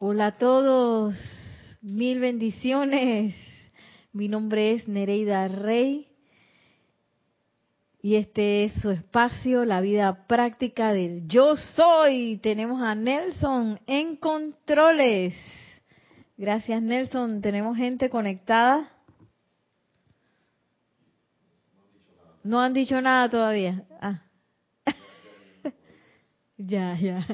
Hola a todos, mil bendiciones. Mi nombre es Nereida Rey y este es su espacio, la vida práctica del yo soy. Tenemos a Nelson en controles. Gracias Nelson, tenemos gente conectada. No han dicho nada todavía. Ah. ya, ya.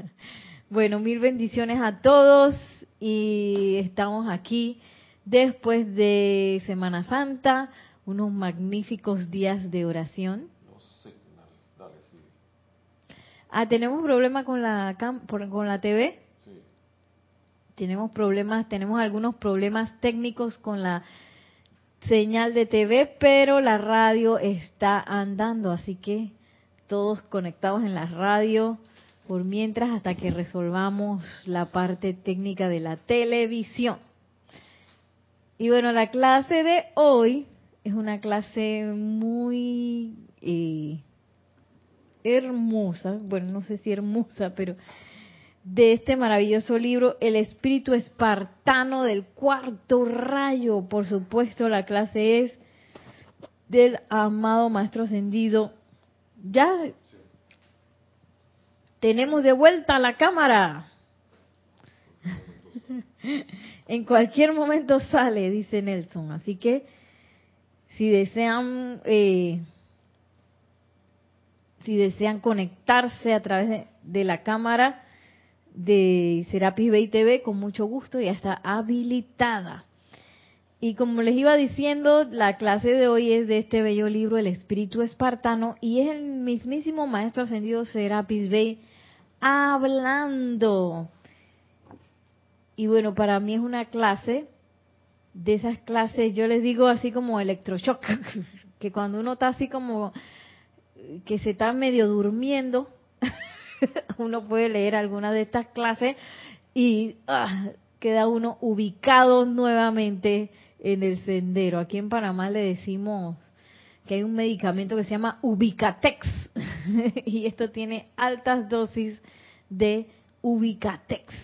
Bueno, mil bendiciones a todos y estamos aquí después de Semana Santa, unos magníficos días de oración. Ah, tenemos problemas con la con la TV. Tenemos problemas, tenemos algunos problemas técnicos con la señal de TV, pero la radio está andando, así que todos conectados en la radio por mientras hasta que resolvamos la parte técnica de la televisión. Y bueno, la clase de hoy es una clase muy eh, hermosa, bueno, no sé si hermosa, pero de este maravilloso libro, El espíritu espartano del cuarto rayo. Por supuesto, la clase es del amado Maestro Ascendido. Ya tenemos de vuelta la cámara. en cualquier momento sale, dice Nelson. Así que si desean, eh, si desean conectarse a través de, la cámara de Serapis Bay TV, con mucho gusto, ya está habilitada. Y como les iba diciendo, la clase de hoy es de este bello libro, El Espíritu Espartano, y es el mismísimo Maestro Ascendido Serapis Bay hablando. Y bueno, para mí es una clase, de esas clases, yo les digo así como electroshock, que cuando uno está así como que se está medio durmiendo, uno puede leer alguna de estas clases y ah, queda uno ubicado nuevamente en el sendero. Aquí en Panamá le decimos que hay un medicamento que se llama Ubicatex y esto tiene altas dosis de Ubicatex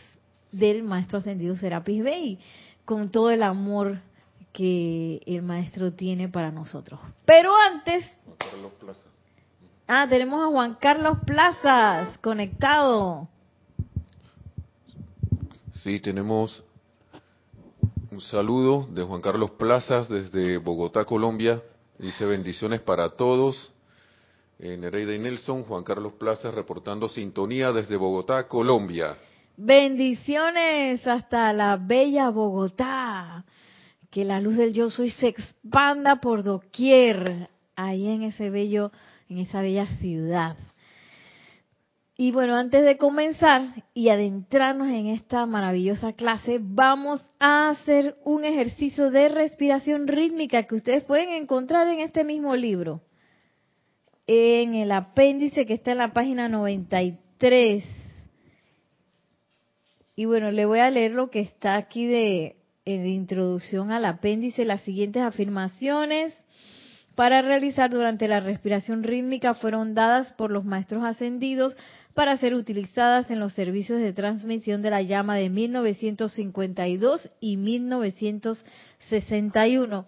del maestro ascendido Serapis Bey con todo el amor que el maestro tiene para nosotros. Pero antes Ah, tenemos a Juan Carlos Plazas conectado. Sí, tenemos un saludo de Juan Carlos Plazas desde Bogotá, Colombia. Dice bendiciones para todos. Nereida y Nelson, Juan Carlos Plazas reportando sintonía desde Bogotá, Colombia. Bendiciones hasta la bella Bogotá. Que la luz del yo soy se expanda por doquier, ahí en ese bello, en esa bella ciudad. Y bueno, antes de comenzar y adentrarnos en esta maravillosa clase, vamos a hacer un ejercicio de respiración rítmica que ustedes pueden encontrar en este mismo libro, en el apéndice que está en la página 93. Y bueno, le voy a leer lo que está aquí de, introducción al apéndice, las siguientes afirmaciones para realizar durante la respiración rítmica fueron dadas por los maestros ascendidos para ser utilizadas en los servicios de transmisión de la llama de 1952 y 1961.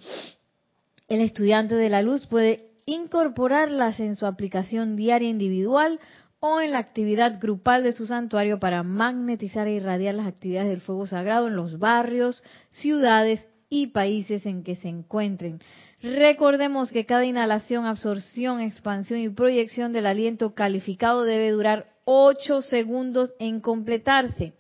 El estudiante de la luz puede incorporarlas en su aplicación diaria individual o en la actividad grupal de su santuario para magnetizar e irradiar las actividades del fuego sagrado en los barrios, ciudades y países en que se encuentren. Recordemos que cada inhalación, absorción, expansión y proyección del aliento calificado debe durar 8 segundos en completarse.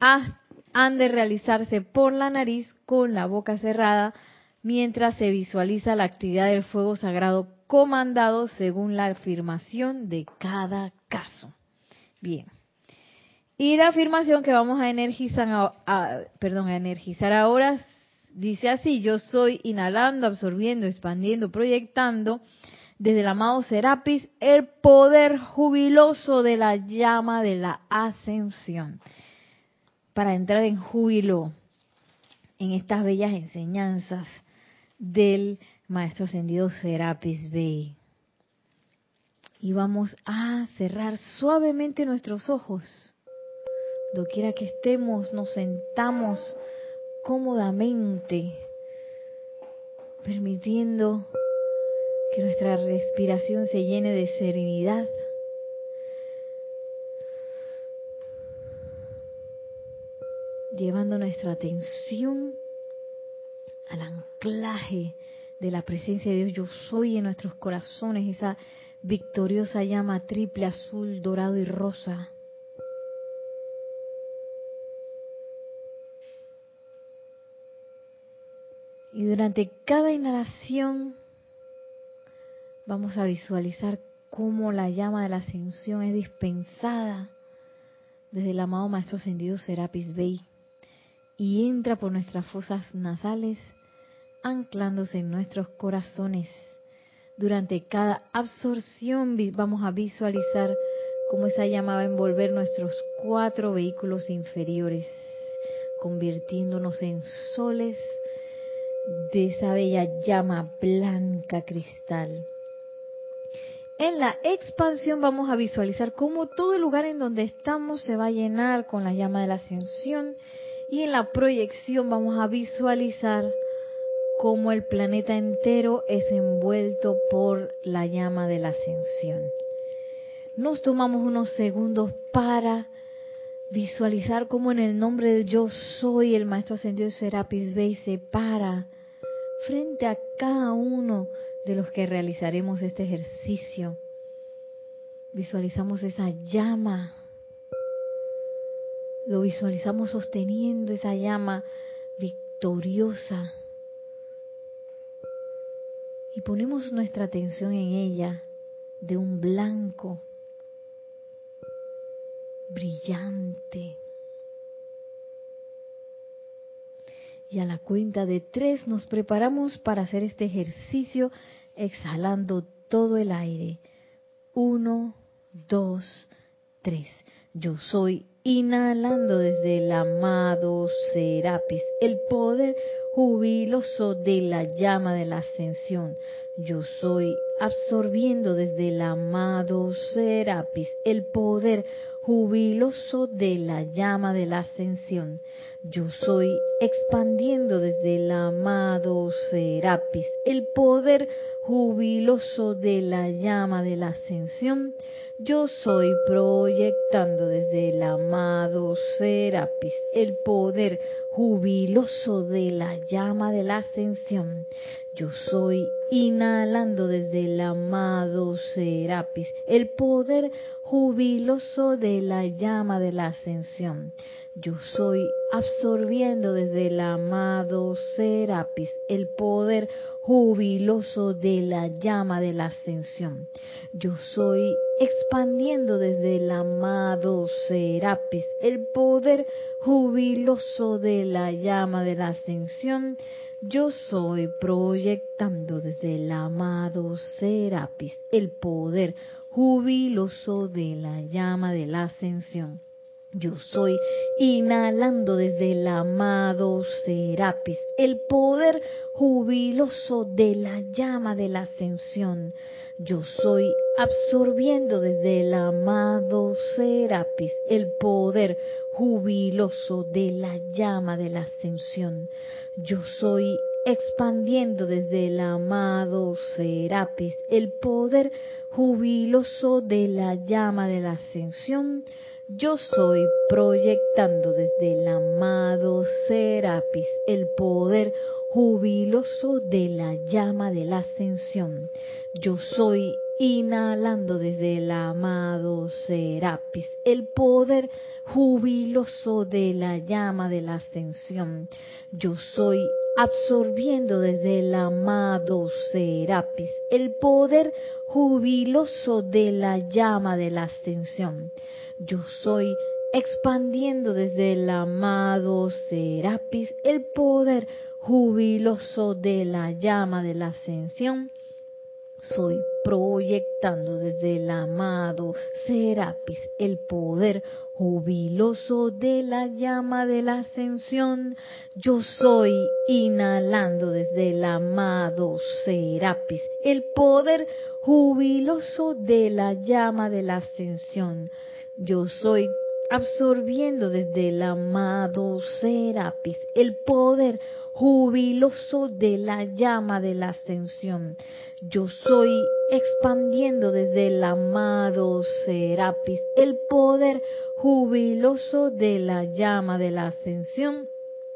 Han de realizarse por la nariz con la boca cerrada mientras se visualiza la actividad del fuego sagrado comandado según la afirmación de cada caso. Bien. Y la afirmación que vamos a energizar, perdón, a energizar ahora dice así, yo soy inhalando, absorbiendo, expandiendo, proyectando desde el amado Serapis el poder jubiloso de la llama de la ascensión. Para entrar en júbilo en estas bellas enseñanzas del Maestro Ascendido Serapis Bey. Y vamos a cerrar suavemente nuestros ojos. Doquiera que estemos, nos sentamos cómodamente, permitiendo que nuestra respiración se llene de serenidad. Llevando nuestra atención al anclaje de la presencia de Dios, yo soy en nuestros corazones, esa victoriosa llama triple, azul, dorado y rosa. Y durante cada inhalación vamos a visualizar cómo la llama de la ascensión es dispensada desde el amado Maestro Ascendido Serapis Bey y entra por nuestras fosas nasales anclándose en nuestros corazones. Durante cada absorción vamos a visualizar cómo esa llama va a envolver nuestros cuatro vehículos inferiores, convirtiéndonos en soles de esa bella llama blanca cristal. En la expansión vamos a visualizar cómo todo el lugar en donde estamos se va a llenar con la llama de la ascensión y en la proyección vamos a visualizar cómo el planeta entero es envuelto por la llama de la ascensión. Nos tomamos unos segundos para visualizar cómo en el nombre de yo soy el Maestro Ascendido Serapis Bey se para frente a cada uno de los que realizaremos este ejercicio. Visualizamos esa llama. Lo visualizamos sosteniendo esa llama victoriosa y ponemos nuestra atención en ella de un blanco brillante. Y a la cuenta de tres nos preparamos para hacer este ejercicio exhalando todo el aire. Uno, dos, tres. Yo soy inhalando desde el amado Serapis, el poder jubiloso de la llama de la ascensión. Yo soy absorbiendo desde el amado Serapis el poder jubiloso de la llama de la ascensión. Yo soy expandiendo desde el amado Serapis el poder jubiloso de la llama de la ascensión. Yo soy proyectando desde el amado Serapis el poder jubiloso de la llama de la ascensión. Yo soy inhalando desde el amado Serapis el poder jubiloso de la llama de la ascensión. Yo soy absorbiendo desde el amado Serapis el poder jubiloso de la llama de la ascensión. Yo soy expandiendo desde el amado Serapis el poder jubiloso de la llama de la ascensión. Yo soy proyectando desde el amado Serapis el poder jubiloso de la llama de la ascensión. Yo soy inhalando desde el amado Serapis el poder jubiloso de la llama de la ascensión. Yo soy absorbiendo desde el amado Serapis el poder jubiloso de la llama de la ascensión. Yo soy expandiendo desde el amado Serapis el poder jubiloso de la llama de la ascensión. Yo soy proyectando desde el amado Serapis el poder jubiloso de la llama de la ascensión. Yo soy inhalando desde el amado Serapis el poder jubiloso de la llama de la ascensión. Yo soy absorbiendo desde el amado Serapis el poder jubiloso de la llama de la ascensión. Yo soy expandiendo desde el amado Serapis el poder jubiloso de la llama de la ascensión. Soy proyectando desde el amado Serapis el poder jubiloso de la llama de la ascensión. Yo soy inhalando desde el amado Serapis el poder jubiloso de la llama de la ascensión. Yo soy absorbiendo desde el amado Serapis el poder jubiloso de la llama de la ascensión. Yo soy expandiendo desde el amado Serapis el poder jubiloso de la llama de la ascensión.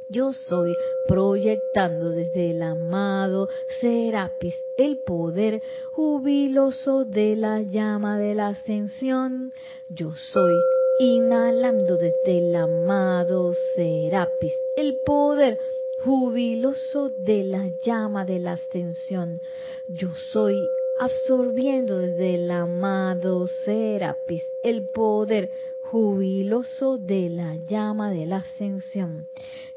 Yo soy proyectando desde el amado Serapis el poder jubiloso de la llama de la ascensión. Yo soy inhalando desde el amado Serapis el poder jubiloso de la llama de la ascensión. Yo soy absorbiendo desde el amado Serapis el poder jubiloso de la llama de la ascensión.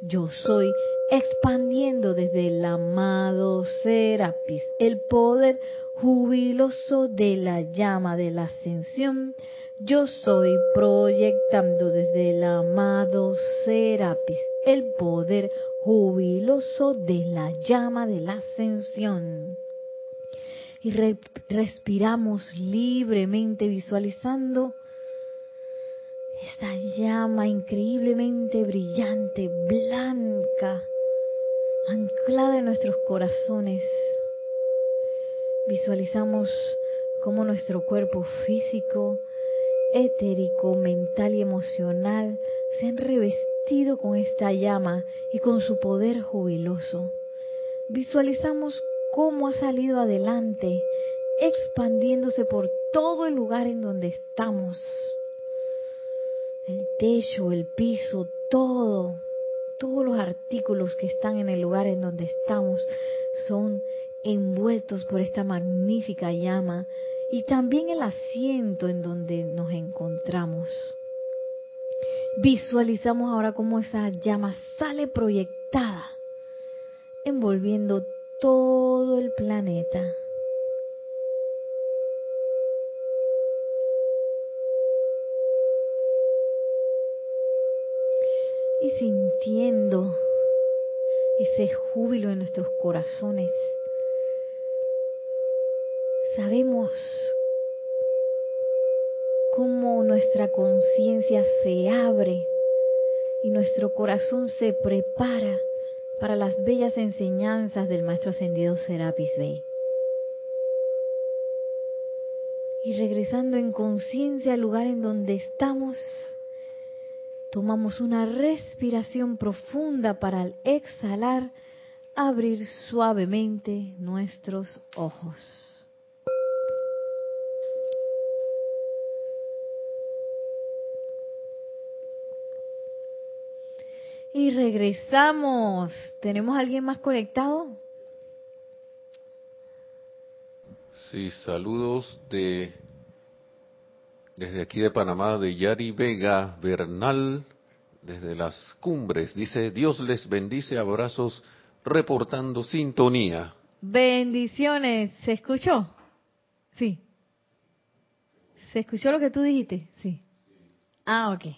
Yo soy expandiendo desde el amado Serapis el poder jubiloso de la llama de la ascensión. Yo soy proyectando desde el amado Serapis el poder jubiloso de la llama de la ascensión. Y respiramos libremente visualizando esta llama increíblemente brillante, blanca, anclada en nuestros corazones. Visualizamos cómo nuestro cuerpo físico, etérico, mental y emocional se han revestido con esta llama y con su poder jubiloso. Visualizamos cómo ha salido adelante, expandiéndose por todo el lugar en donde estamos techo, el piso, todo, todos los artículos que están en el lugar en donde estamos son envueltos por esta magnífica llama y también el asiento en donde nos encontramos. Visualizamos ahora cómo esa llama sale proyectada, envolviendo todo el planeta. Y sintiendo ese júbilo en nuestros corazones, sabemos cómo nuestra conciencia se abre y nuestro corazón se prepara para las bellas enseñanzas del Maestro Ascendido Serapis Bey. Y regresando en conciencia al lugar en donde estamos, Tomamos una respiración profunda para al exhalar abrir suavemente nuestros ojos. Y regresamos. ¿Tenemos alguien más conectado? Sí, saludos de desde aquí de Panamá, de Yari Vega Bernal, desde las cumbres. Dice, Dios les bendice, abrazos, reportando sintonía. Bendiciones. ¿Se escuchó? Sí. ¿Se escuchó lo que tú dijiste? Sí. Ah, ok.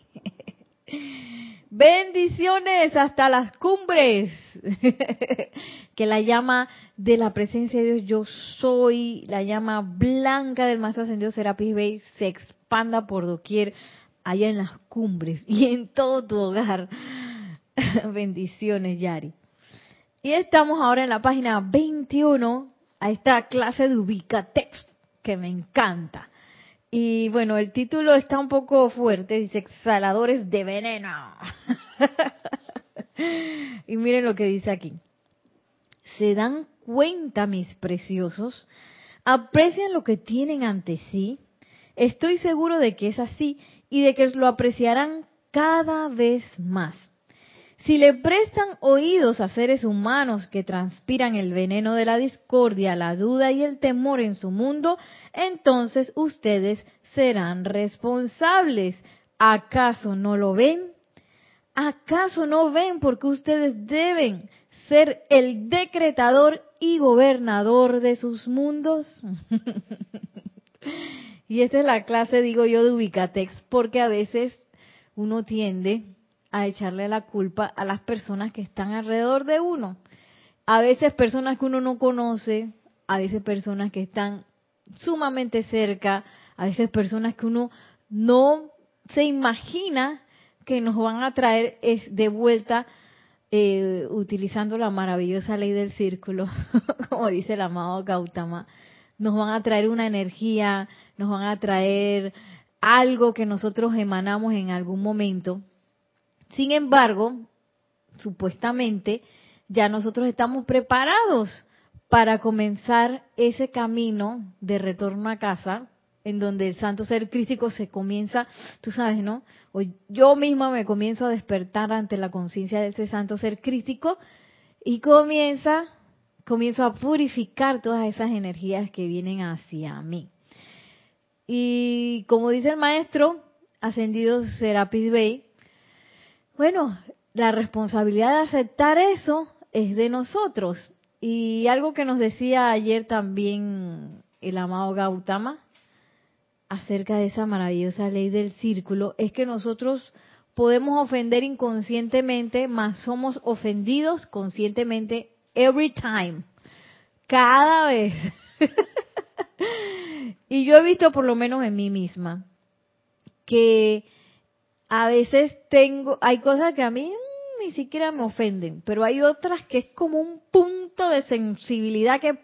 Bendiciones hasta las cumbres. que la llama de la presencia de Dios, yo soy, la llama blanca del Maestro Ascendido Serapis Bey, se expanda por doquier, allá en las cumbres y en todo tu hogar. Bendiciones, Yari. Y estamos ahora en la página 21 a esta clase de ubica text que me encanta. Y bueno, el título está un poco fuerte, dice exhaladores de veneno. y miren lo que dice aquí. ¿Se dan cuenta, mis preciosos? ¿Aprecian lo que tienen ante sí? Estoy seguro de que es así y de que lo apreciarán cada vez más. Si le prestan oídos a seres humanos que transpiran el veneno de la discordia, la duda y el temor en su mundo, entonces ustedes serán responsables. ¿Acaso no lo ven? ¿Acaso no ven porque ustedes deben ser el decretador y gobernador de sus mundos? Y esta es la clase, digo yo, de Ubicatex, porque a veces uno tiende a echarle la culpa a las personas que están alrededor de uno. A veces personas que uno no conoce, a veces personas que están sumamente cerca, a veces personas que uno no se imagina que nos van a traer es de vuelta eh, utilizando la maravillosa ley del círculo, como dice el amado Gautama, nos van a traer una energía, nos van a traer algo que nosotros emanamos en algún momento. Sin embargo, supuestamente, ya nosotros estamos preparados para comenzar ese camino de retorno a casa, en donde el santo ser crístico se comienza, tú sabes, ¿no? O yo misma me comienzo a despertar ante la conciencia de ese santo ser crístico y comienza, comienzo a purificar todas esas energías que vienen hacia mí. Y como dice el maestro, ascendido Serapis Bey, bueno, la responsabilidad de aceptar eso es de nosotros. Y algo que nos decía ayer también el amado Gautama, acerca de esa maravillosa ley del círculo es que nosotros podemos ofender inconscientemente, mas somos ofendidos conscientemente every time, cada vez. y yo he visto por lo menos en mí misma que a veces tengo, hay cosas que a mí ni siquiera me ofenden, pero hay otras que es como un punto de sensibilidad que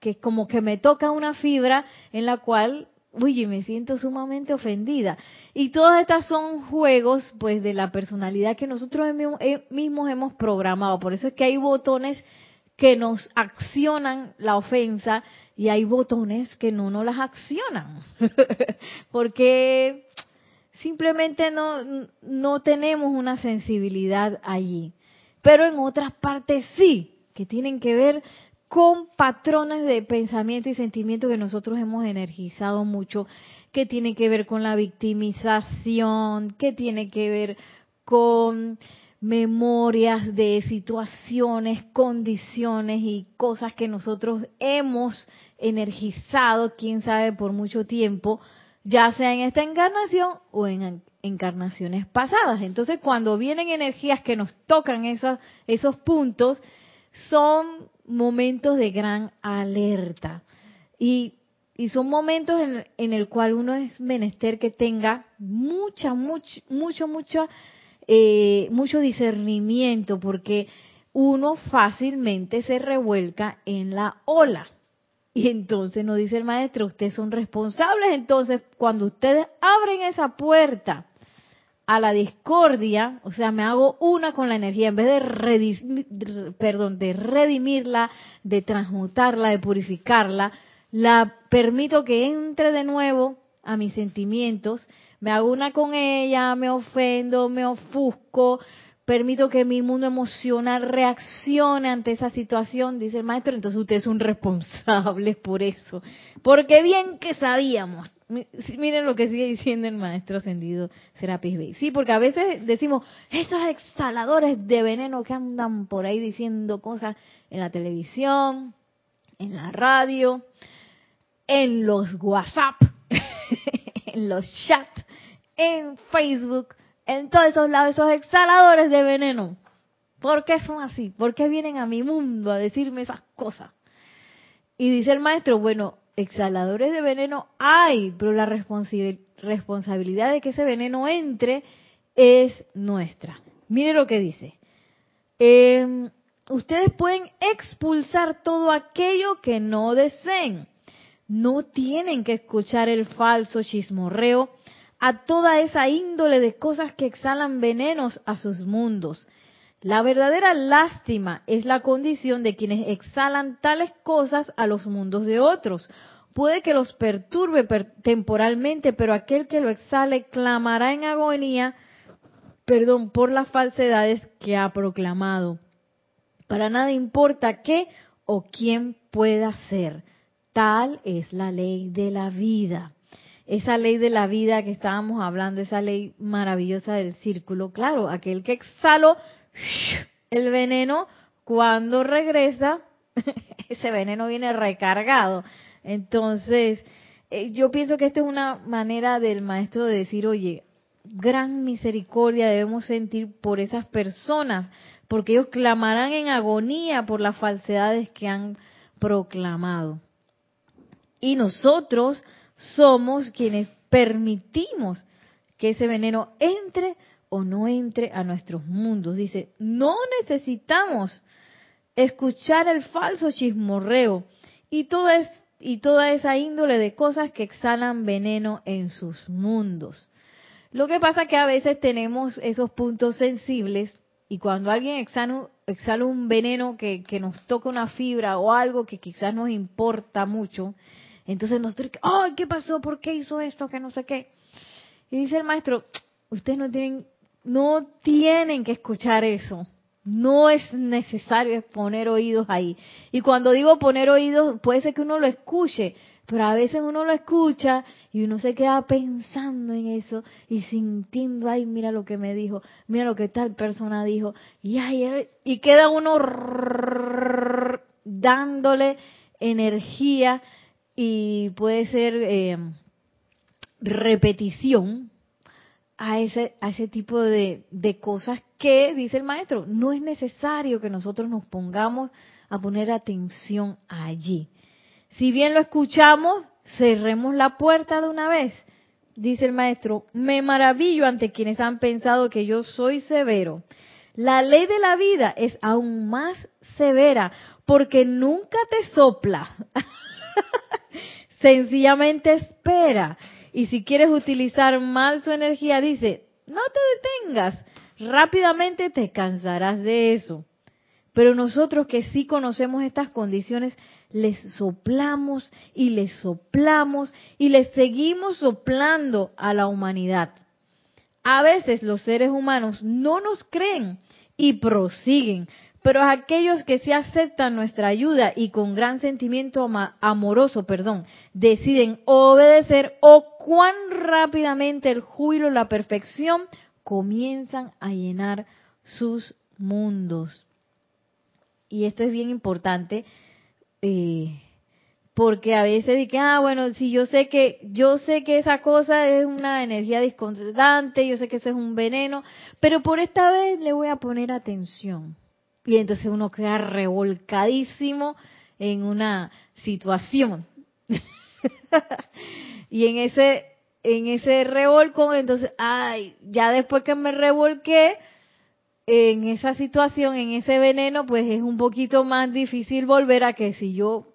que como que me toca una fibra en la cual, uy, me siento sumamente ofendida. Y todas estas son juegos, pues, de la personalidad que nosotros eh, mismos hemos programado. Por eso es que hay botones que nos accionan la ofensa y hay botones que no nos las accionan. Porque simplemente no, no tenemos una sensibilidad allí. Pero en otras partes sí, que tienen que ver con patrones de pensamiento y sentimiento que nosotros hemos energizado mucho, que tiene que ver con la victimización, que tiene que ver con memorias de situaciones, condiciones y cosas que nosotros hemos energizado, quién sabe, por mucho tiempo, ya sea en esta encarnación o en encarnaciones pasadas. Entonces, cuando vienen energías que nos tocan esos, esos puntos, son momentos de gran alerta. Y, y son momentos en, en el cual uno es menester que tenga mucha, mucho, mucho, mucho, eh, mucho discernimiento, porque uno fácilmente se revuelca en la ola. Y entonces nos dice el maestro, ustedes son responsables. Entonces, cuando ustedes abren esa puerta a la discordia, o sea, me hago una con la energía, en vez de, perdón, de redimirla, de transmutarla, de purificarla, la permito que entre de nuevo a mis sentimientos, me hago una con ella, me ofendo, me ofusco, permito que mi mundo emocional reaccione ante esa situación, dice el maestro, entonces ustedes son responsables por eso. Porque bien que sabíamos Miren lo que sigue diciendo el maestro ascendido Serapis Bey. Sí, porque a veces decimos, esos exhaladores de veneno que andan por ahí diciendo cosas en la televisión, en la radio, en los WhatsApp, en los chats, en Facebook, en todos esos lados, esos exhaladores de veneno. ¿Por qué son así? ¿Por qué vienen a mi mundo a decirme esas cosas? Y dice el maestro, bueno, exhaladores de veneno hay, pero la responsabilidad de que ese veneno entre es nuestra. Mire lo que dice. Em, ustedes pueden expulsar todo aquello que no deseen. No tienen que escuchar el falso chismorreo a toda esa índole de cosas que exhalan venenos a sus mundos. La verdadera lástima es la condición de quienes exhalan tales cosas a los mundos de otros. Puede que los perturbe temporalmente, pero aquel que lo exhale clamará en agonía, perdón, por las falsedades que ha proclamado. Para nada importa qué o quién pueda ser. Tal es la ley de la vida. Esa ley de la vida que estábamos hablando, esa ley maravillosa del círculo, claro, aquel que exhaló el veneno, cuando regresa, ese veneno viene recargado. Entonces, eh, yo pienso que esta es una manera del maestro de decir, oye, gran misericordia debemos sentir por esas personas, porque ellos clamarán en agonía por las falsedades que han proclamado. Y nosotros somos quienes permitimos que ese veneno entre o no entre a nuestros mundos. Dice, no necesitamos escuchar el falso chismorreo y toda, y toda esa índole de cosas que exhalan veneno en sus mundos. Lo que pasa es que a veces tenemos esos puntos sensibles y cuando alguien exhala, exhala un veneno que, que, nos toca una fibra o algo que quizás nos importa mucho, entonces nosotros, ¡ay, qué pasó! ¿Por qué hizo esto? Que no sé qué. Y dice el maestro, ustedes no tienen, no tienen que escuchar eso. No es necesario poner oídos ahí. Y cuando digo poner oídos, puede ser que uno lo escuche, pero a veces uno lo escucha y uno se queda pensando en eso y sintiendo, ay, mira lo que me dijo, mira lo que tal persona dijo, y, ay, y queda uno dándole energía y puede ser eh, repetición a ese, a ese tipo de, de cosas que, dice el maestro, no es necesario que nosotros nos pongamos a poner atención allí. Si bien lo escuchamos, cerremos la puerta de una vez. Dice el maestro, me maravillo ante quienes han pensado que yo soy severo. La ley de la vida es aún más severa porque nunca te sopla. Sencillamente espera y si quieres utilizar mal su energía, dice, no te detengas, rápidamente te cansarás de eso. Pero nosotros que sí conocemos estas condiciones, les soplamos y les soplamos y les seguimos soplando a la humanidad. A veces los seres humanos no nos creen y prosiguen, pero aquellos que se aceptan nuestra ayuda y con gran sentimiento amoroso, perdón, deciden obedecer o cuán rápidamente el júbilo la perfección comienzan a llenar sus mundos. Y esto es bien importante eh, porque a veces dicen, ah, bueno, si yo sé que yo sé que esa cosa es una energía discordante, yo sé que eso es un veneno, pero por esta vez le voy a poner atención y entonces uno queda revolcadísimo en una situación. y en ese en ese revolcón, entonces, ay, ya después que me revolqué en esa situación, en ese veneno, pues es un poquito más difícil volver a que si yo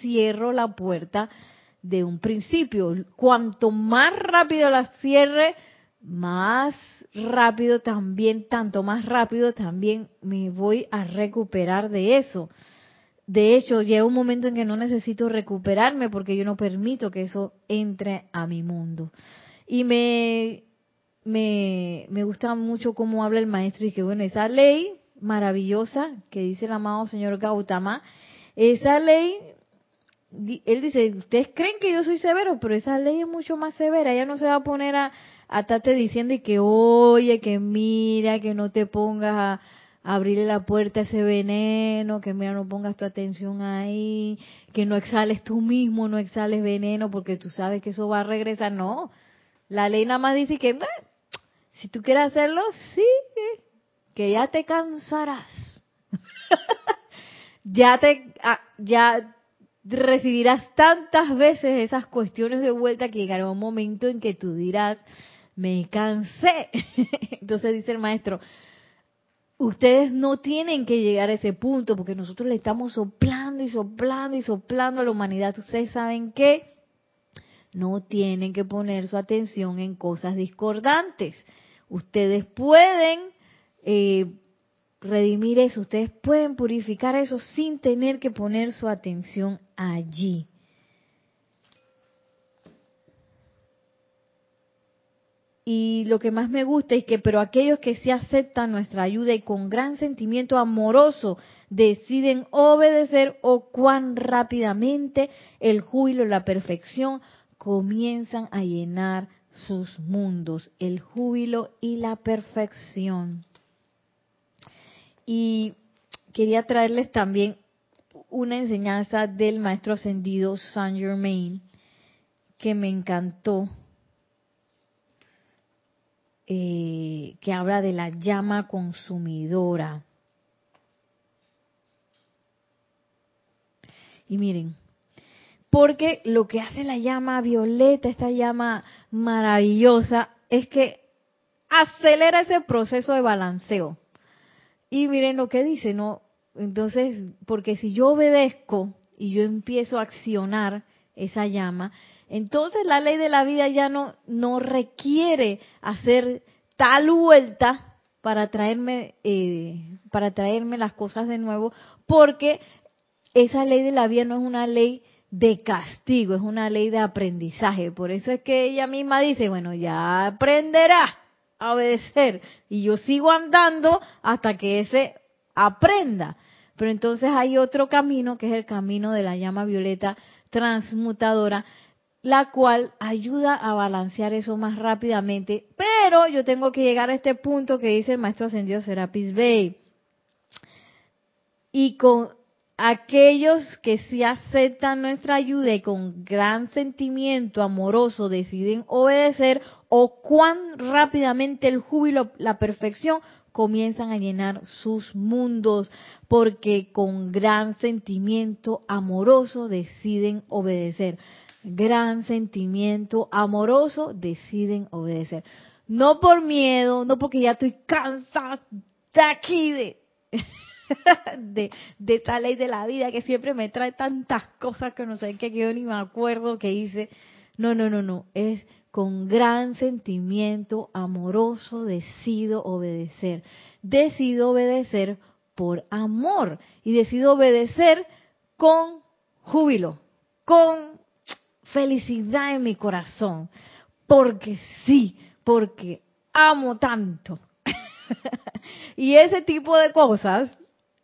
cierro la puerta de un principio. Cuanto más rápido la cierre, más rápido también, tanto más rápido también me voy a recuperar de eso. De hecho, llega un momento en que no necesito recuperarme porque yo no permito que eso entre a mi mundo. Y me, me, me gusta mucho cómo habla el maestro y que bueno, esa ley maravillosa que dice el amado señor Gautama, esa ley, él dice, ustedes creen que yo soy severo, pero esa ley es mucho más severa, ella no se va a poner a, Atate diciendo y que oye, que mira, que no te pongas a, abrirle la puerta a ese veneno, que mira, no pongas tu atención ahí, que no exhales tú mismo, no exhales veneno porque tú sabes que eso va a regresar. No, la ley nada más dice que si tú quieres hacerlo, sí, que ya te cansarás. ya te, ah, ya recibirás tantas veces esas cuestiones de vuelta que llegará un momento en que tú dirás, me cansé. Entonces dice el maestro, ustedes no tienen que llegar a ese punto porque nosotros le estamos soplando y soplando y soplando a la humanidad. Ustedes saben que no tienen que poner su atención en cosas discordantes. Ustedes pueden eh, redimir eso, ustedes pueden purificar eso sin tener que poner su atención allí. Y lo que más me gusta es que, pero aquellos que sí aceptan nuestra ayuda y con gran sentimiento amoroso deciden obedecer o cuán rápidamente el júbilo y la perfección comienzan a llenar sus mundos, el júbilo y la perfección. Y quería traerles también una enseñanza del maestro ascendido Saint Germain que me encantó eh, que habla de la llama consumidora. Y miren, porque lo que hace la llama violeta, esta llama maravillosa es que acelera ese proceso de balanceo. Y miren lo que dice, ¿no? Entonces, porque si yo obedezco y yo empiezo a accionar esa llama, entonces la ley de la vida ya no, no requiere hacer tal vuelta para traerme, eh, para traerme las cosas de nuevo, porque esa ley de la vida no es una ley de castigo, es una ley de aprendizaje. Por eso es que ella misma dice, bueno, ya aprenderá a obedecer y yo sigo andando hasta que ese aprenda. Pero entonces hay otro camino que es el camino de la llama violeta transmutadora, la cual ayuda a balancear eso más rápidamente. Pero yo tengo que llegar a este punto que dice el maestro ascendido Serapis Bey. Y con aquellos que sí aceptan nuestra ayuda y con gran sentimiento amoroso deciden obedecer o cuán rápidamente el júbilo, la perfección comienzan a llenar sus mundos porque con gran sentimiento amoroso deciden obedecer. Gran sentimiento amoroso deciden obedecer. No por miedo, no porque ya estoy cansada de aquí de de, de esta ley de la vida que siempre me trae tantas cosas que no sé qué, que yo ni me acuerdo que hice. No, no, no, no. Es con gran sentimiento amoroso decido obedecer. Decido obedecer por amor y decido obedecer con júbilo, con felicidad en mi corazón. Porque sí, porque amo tanto. y ese tipo de cosas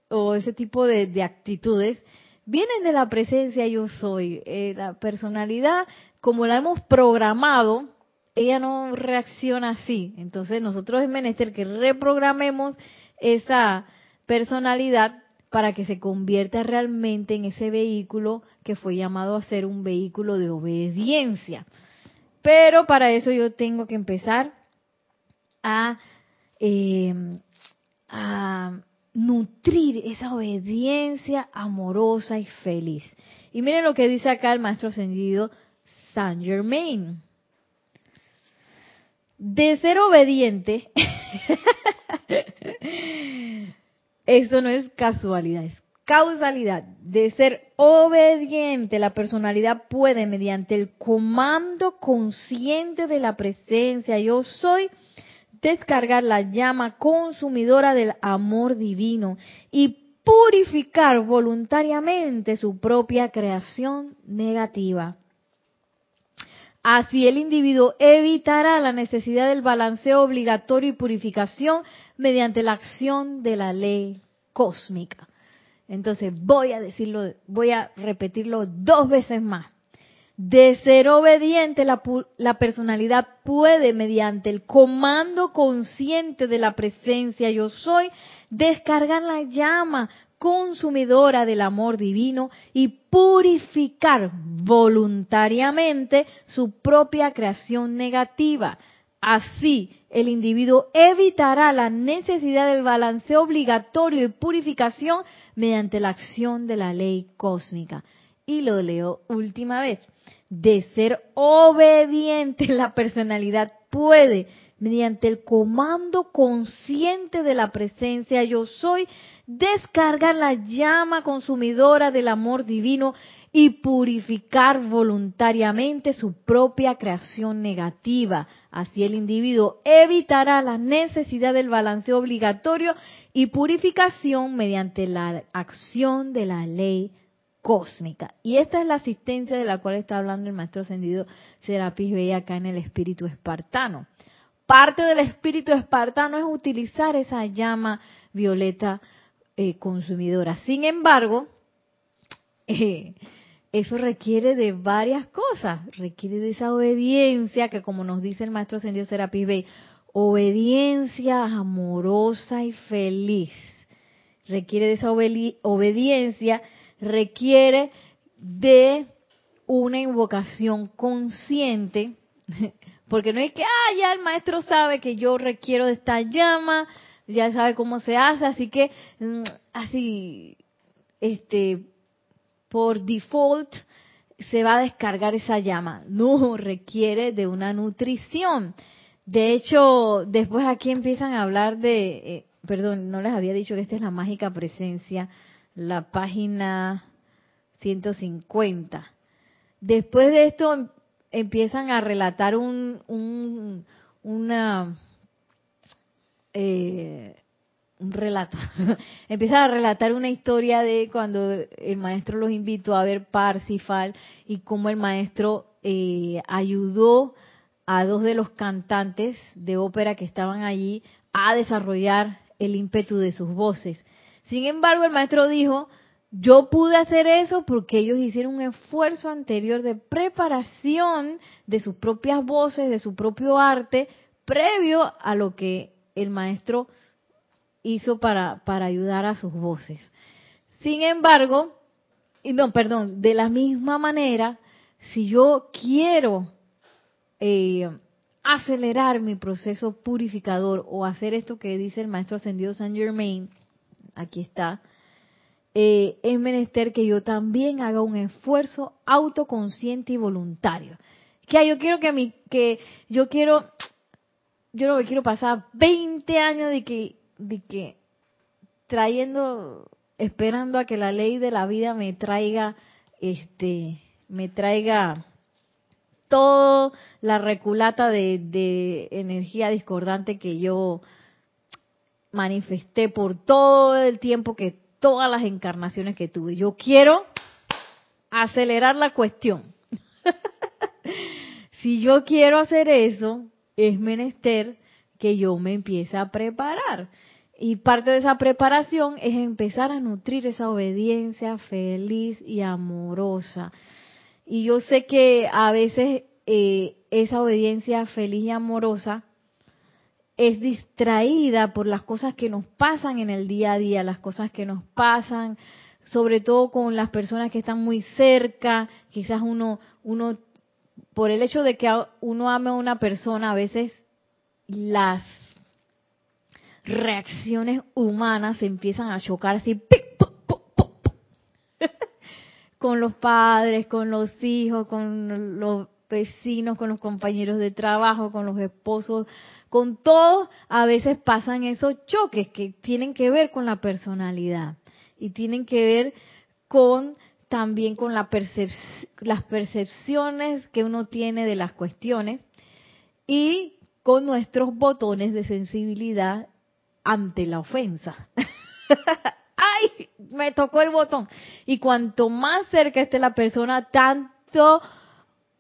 o ese tipo de, actitudes vienen de la presencia yo soy. Eh, la personalidad, como la hemos programado, ella no reacciona así. Entonces nosotros es menester que reprogramemos esa personalidad para que se convierta realmente en ese vehículo que fue llamado a ser un vehículo de obediencia. Pero para eso yo tengo que empezar a, eh, nutrir esa obediencia amorosa y feliz. Y miren lo que dice acá el maestro ascendido Saint Germain. De ser obediente, eso no es casualidad, es causalidad. De ser obediente, la personalidad puede, mediante el comando consciente de la presencia yo soy, descargar la llama consumidora del amor divino y purificar voluntariamente su propia creación negativa. Así el individuo evitará la necesidad del balanceo obligatorio y purificación mediante la acción de la ley cósmica. Entonces voy a decirlo, voy a repetirlo dos veces más de ser obediente, la, la, personalidad puede, mediante el comando consciente de la presencia yo soy, descargar la llama consumidora del amor divino y purificar voluntariamente su propia creación negativa. Así, el individuo evitará la necesidad del balanceo obligatorio y purificación mediante la acción de la ley cósmica. Y lo leo última vez de ser obediente, la personalidad puede, mediante el comando consciente de la presencia yo soy, descargar la llama consumidora del amor divino y purificar voluntariamente su propia creación negativa. Así el individuo evitará la necesidad del balanceo obligatorio y purificación mediante la acción de la ley cósmica. Y esta es la asistencia de la cual está hablando el maestro ascendido Serapis Bey acá en el espíritu espartano. Parte del espíritu espartano es utilizar esa llama violeta eh, consumidora. Sin embargo, eh, eso requiere de varias cosas. Requiere de esa obediencia que, como nos dice el maestro ascendido Serapis Bey, obediencia amorosa y feliz. Requiere de esa obediencia requiere de una invocación consciente, porque no es que, ah, ya el maestro sabe que yo requiero de esta llama, ya sabe cómo se hace, así que, mm, así, este, por default, se va a descargar esa llama. No, requiere de una nutrición. De hecho, después aquí empiezan a hablar de, eh, perdón, no les había dicho que esta es la mágica presencia, la página 150. Después de esto empiezan a relatar un, un una eh, un relato. Empieza a relatar una historia de cuando el maestro los invitó a ver Parsifal y cómo el maestro eh, ayudó a dos de los cantantes de ópera que estaban allí a desarrollar el ímpetu de sus voces. Sin embargo, el maestro dijo, yo pude hacer eso porque ellos hicieron un esfuerzo anterior de preparación de sus propias voces, de su propio arte, previo a lo que el maestro hizo para, para ayudar a sus voces. Sin embargo, no, perdón, de la misma manera, si yo quiero eh, acelerar mi proceso purificador o hacer esto que dice el maestro ascendido Saint Germain, aquí está, eh, es menester que yo también haga un esfuerzo autoconsciente y voluntario. Que yo quiero que mi, que yo quiero, yo no me quiero pasar 20 años de que de que trayendo, esperando a que la ley de la vida me traiga, este, me traiga toda la reculata de, de energía discordante que yo manifesté por todo el tiempo que todas las encarnaciones que tuve. Yo quiero acelerar la cuestión. si yo quiero hacer eso, es menester que yo me empiece a preparar. Y parte de esa preparación es empezar a nutrir esa obediencia feliz y amorosa. Y yo sé que a veces eh, esa obediencia feliz y amorosa es distraída por las cosas que nos pasan en el día a día, las cosas que nos pasan, sobre todo con las personas que están muy cerca, quizás uno, uno, por el hecho de que uno ame a una persona, a veces las reacciones humanas se empiezan a chocar así con los padres, con los hijos, con los vecinos, con los compañeros de trabajo, con los esposos, con todos, a veces pasan esos choques que tienen que ver con la personalidad y tienen que ver con también con la las percepciones que uno tiene de las cuestiones y con nuestros botones de sensibilidad ante la ofensa. ¡Ay! Me tocó el botón. Y cuanto más cerca esté la persona, tanto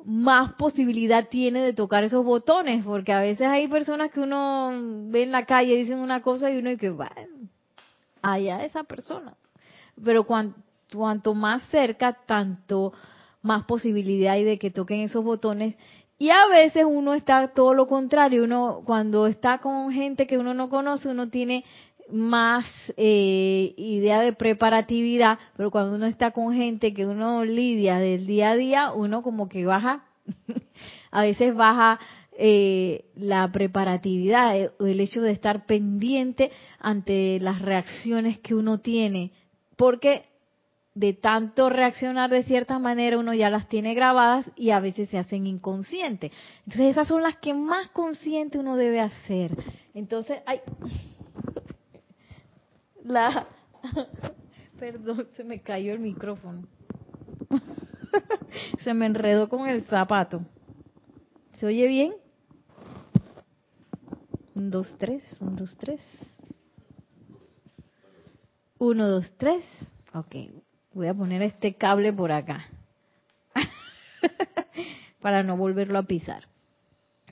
más posibilidad tiene de tocar esos botones, porque a veces hay personas que uno ve en la calle dicen una cosa y uno dice, bueno, allá esa persona. Pero cuanto, cuanto más cerca, tanto más posibilidad hay de que toquen esos botones y a veces uno está todo lo contrario, uno cuando está con gente que uno no conoce, uno tiene más eh, idea de preparatividad, pero cuando uno está con gente que uno lidia del día a día, uno como que baja, a veces baja eh, la preparatividad, eh, el hecho de estar pendiente ante las reacciones que uno tiene, porque de tanto reaccionar de cierta manera, uno ya las tiene grabadas y a veces se hacen inconscientes. Entonces esas son las que más consciente uno debe hacer. Entonces, ay, la, perdón, se me cayó el micrófono. se me enredó con el zapato. ¿Se oye bien? Un, dos, tres, un, dos, tres. Uno, dos, tres. Ok, Voy a poner este cable por acá para no volverlo a pisar.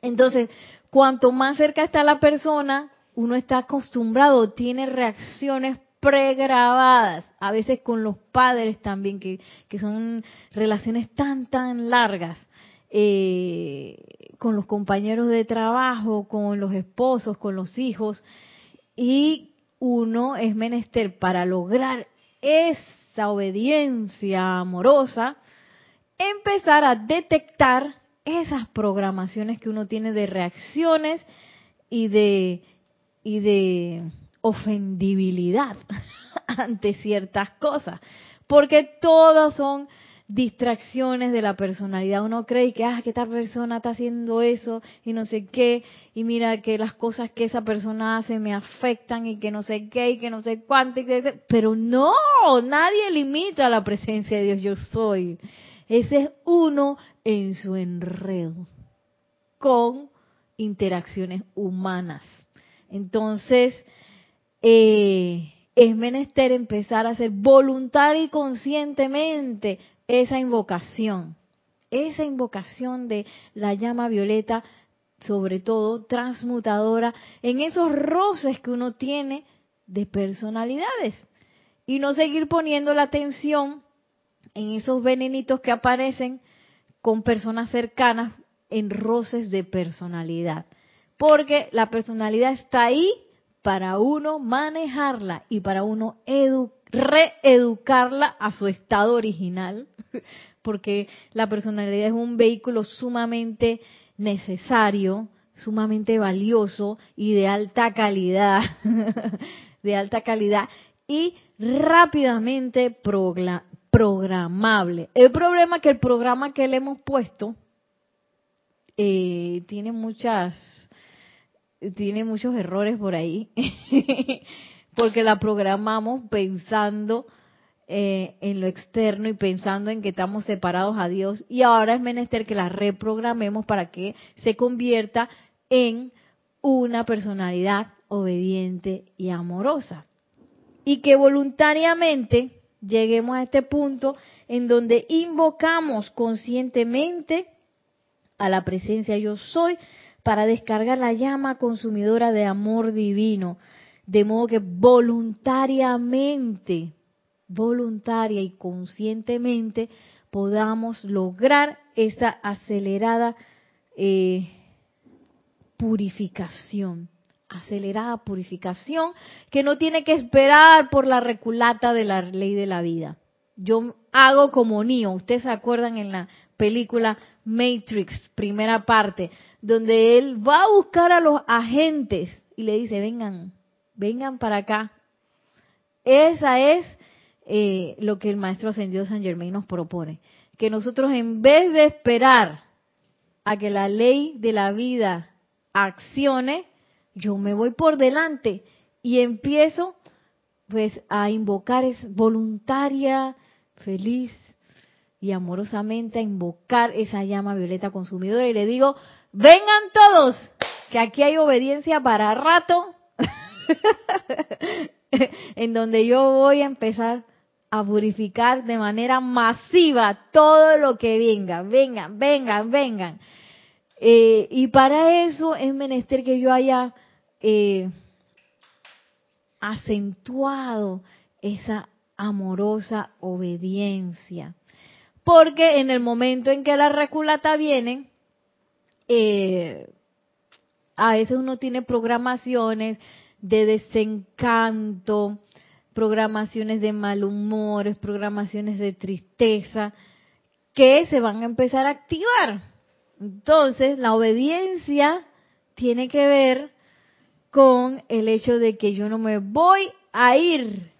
Entonces, cuanto más cerca está la persona, uno está acostumbrado, tiene reacciones pregrabadas, a veces con los padres también, que, son relaciones tan, tan largas, eh, con los compañeros de trabajo, con los esposos, con los hijos, y uno es menester para lograr ese obediencia amorosa, empezar a detectar esas programaciones que uno tiene de reacciones y de, y de ofendibilidad ante ciertas cosas. Porque todos son distracciones de la personalidad. Uno cree que, ah, que esta persona está haciendo eso y no sé qué, y mira que las cosas que esa persona hace me afectan y que no sé qué y que no sé cuánto, pero no, nadie limita la presencia de Dios, yo soy. Ese es uno en su enredo con interacciones humanas. Entonces, eh, es menester empezar a hacer voluntaria y conscientemente esa invocación, esa invocación de la llama violeta, sobre todo transmutadora, en esos roces que uno tiene de personalidades y no seguir poniendo la atención en esos venenitos que aparecen con personas cercanas en roces de personalidad. Porque la personalidad está ahí para uno manejarla y para uno reeducarla a su estado original, porque la personalidad es un vehículo sumamente necesario, sumamente valioso y de alta calidad, de alta calidad y rápidamente programable. El problema es que el programa que le hemos puesto eh, tiene muchas tiene muchos errores por ahí porque la programamos pensando eh, en lo externo y pensando en que estamos separados a Dios. Y ahora es menester que la reprogramemos para que se convierta en una personalidad obediente y amorosa. Y que voluntariamente lleguemos a este punto en donde invocamos conscientemente a la presencia yo soy para descargar la llama consumidora de amor divino, de modo que voluntariamente, voluntaria y conscientemente podamos lograr esa acelerada eh, purificación, acelerada purificación que no tiene que esperar por la reculata de la ley de la vida. Yo hago como Neo, ustedes se acuerdan en la película Matrix, primera parte, donde él va a buscar a los agentes y le dice, vengan, vengan para acá. Esa es eh, lo que el Maestro Ascendido San Germain nos propone. Que nosotros en vez de esperar a que la ley de la vida accione, yo me voy por delante y empiezo pues a invocar es voluntaria, feliz, y amorosamente a invocar esa llama violeta consumidora. Y le digo, vengan todos, que aquí hay obediencia para rato, en donde yo voy a empezar a purificar de manera masiva todo lo que venga, vengan, vengan, vengan. Eh, y para eso es menester que yo haya eh, acentuado esa amorosa obediencia porque en el momento en que la reculata viene, eh, a veces uno tiene programaciones de desencanto, programaciones de malhumores, programaciones de tristeza, que se van a empezar a activar. Entonces, la obediencia tiene que ver con el hecho de que yo no me voy a ir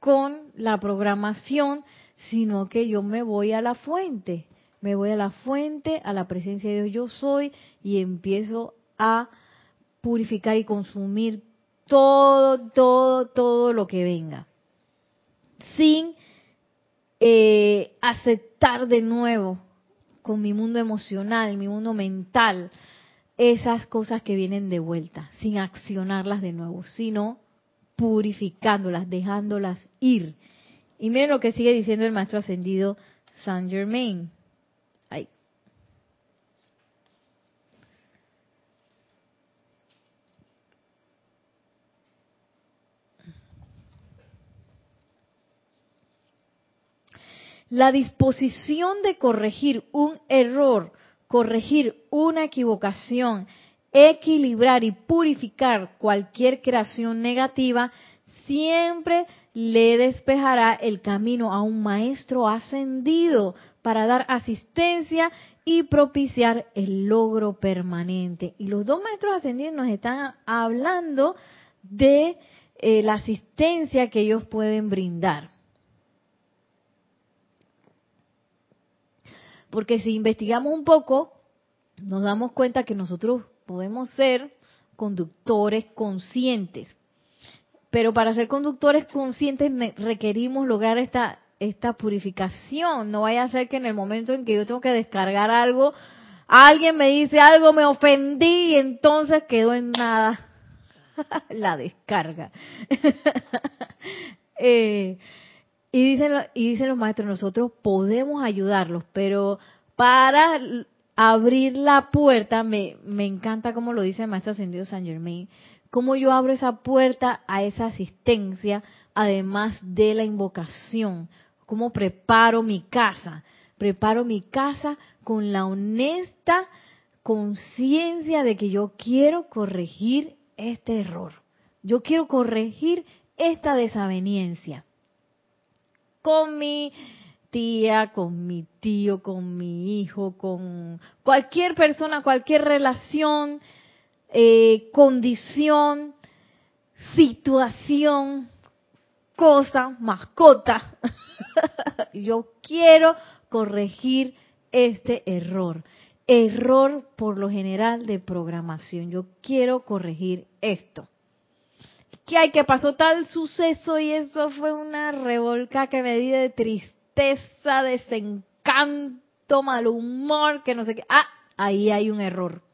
con la programación sino que yo me voy a la fuente, me voy a la fuente, a la presencia de Dios yo soy y empiezo a purificar y consumir todo, todo, todo lo que venga, sin eh, aceptar de nuevo con mi mundo emocional, mi mundo mental, esas cosas que vienen de vuelta, sin accionarlas de nuevo, sino purificándolas, dejándolas ir y miren lo que sigue diciendo el maestro ascendido Saint Germain. Ahí. La disposición de corregir un error, corregir una equivocación, equilibrar y purificar cualquier creación negativa siempre le despejará el camino a un maestro ascendido para dar asistencia y propiciar el logro permanente. Y los dos maestros ascendidos nos están hablando de eh, la asistencia que ellos pueden brindar. Porque si investigamos un poco, nos damos cuenta que nosotros podemos ser conductores conscientes. Pero para ser conductores conscientes requerimos lograr esta, esta purificación. No vaya a ser que en el momento en que yo tengo que descargar algo, alguien me dice algo, me ofendí y entonces quedó en nada la descarga. eh, y dicen, y dicen los maestros, nosotros podemos ayudarlos, pero para abrir la puerta, me, me encanta como lo dice el maestro ascendido San Germain, cómo yo abro esa puerta a esa asistencia, además de la invocación, cómo preparo mi casa, preparo mi casa con la honesta conciencia de que yo quiero corregir este error, yo quiero corregir esta desaveniencia. Con mi tía, con mi tío, con mi hijo, con cualquier persona, cualquier relación, eh, condición, situación, cosa, mascota. Yo quiero corregir este error. Error por lo general de programación. Yo quiero corregir esto que hay que pasó tal suceso y eso fue una revolca que me di de tristeza, desencanto, mal humor, que no sé qué. Ah, ahí hay un error.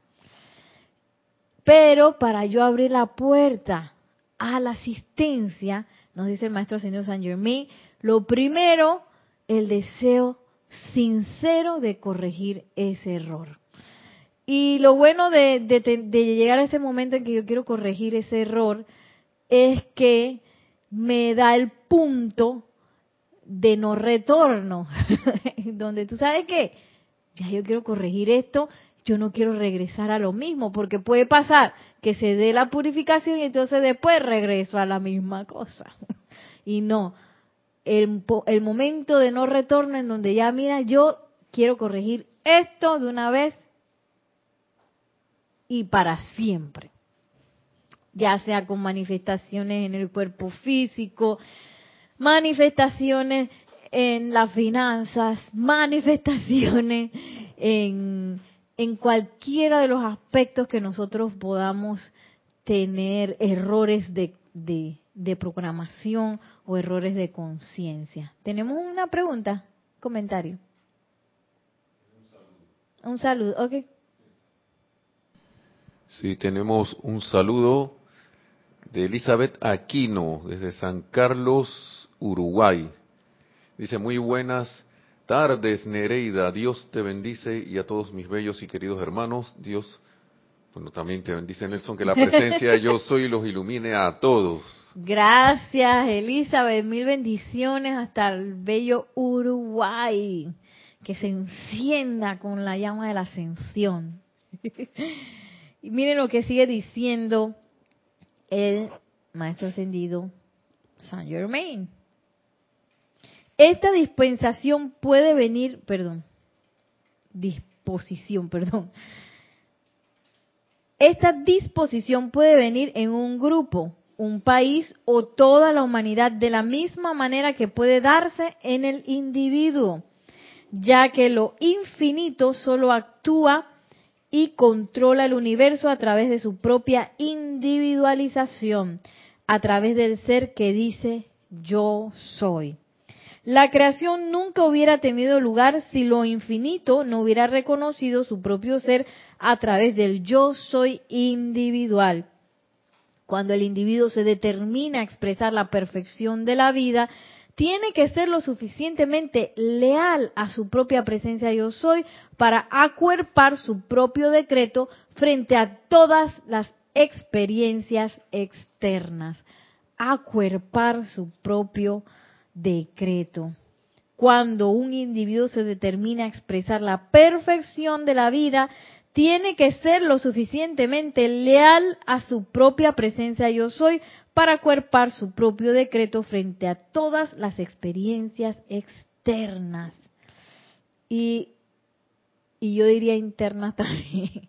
Pero para yo abrir la puerta a la asistencia, nos dice el maestro señor Saint Germain, lo primero, el deseo sincero de corregir ese error. Y lo bueno de, de llegar a ese momento en que yo quiero corregir ese error, es que me da el punto de no retorno, donde tú sabes que ya yo quiero corregir esto, yo no quiero regresar a lo mismo, porque puede pasar que se dé la purificación y entonces después regreso a la misma cosa. Y no, el, el momento de no retorno en donde ya, mira, yo quiero corregir esto de una vez y para siempre ya sea con manifestaciones en el cuerpo físico, manifestaciones en las finanzas, manifestaciones en, en cualquiera de los aspectos que nosotros podamos tener errores de, de, programación o errores de conciencia. ¿Tenemos una pregunta? ¿Comentario? Un saludo, ok. Sí, tenemos un saludo de Elizabeth Aquino, desde San Carlos, Uruguay. Dice, muy buenas tardes, Nereida. Dios te bendice y a todos mis bellos y queridos hermanos. Dios, bueno, también te bendice Nelson, que la presencia yo soy los ilumine a todos. Gracias, Elizabeth. Mil bendiciones hasta el bello Uruguay. Que se encienda con la llama de la ascensión. y miren lo que sigue diciendo el maestro ascendido Saint Germain. Esta dispensación puede venir, perdón, disposición, perdón. Esta disposición puede venir en un grupo, un país o toda la humanidad de la misma manera que puede darse en el individuo, ya que lo infinito solo actúa y controla el universo a través de su propia individualización, a través del ser que dice yo soy. La creación nunca hubiera tenido lugar si lo infinito no hubiera reconocido su propio ser a través del yo soy individual. Cuando el individuo se determina a expresar la perfección de la vida, tiene que ser lo suficientemente leal a su propia presencia yo soy para acuerpar su propio decreto frente a todas las experiencias externas. Acuerpar su propio decreto. Cuando un individuo se determina a expresar la perfección de la vida, tiene que ser lo suficientemente leal a su propia presencia yo soy para cuerpar su propio decreto frente a todas las experiencias externas. Y, y yo diría internas también,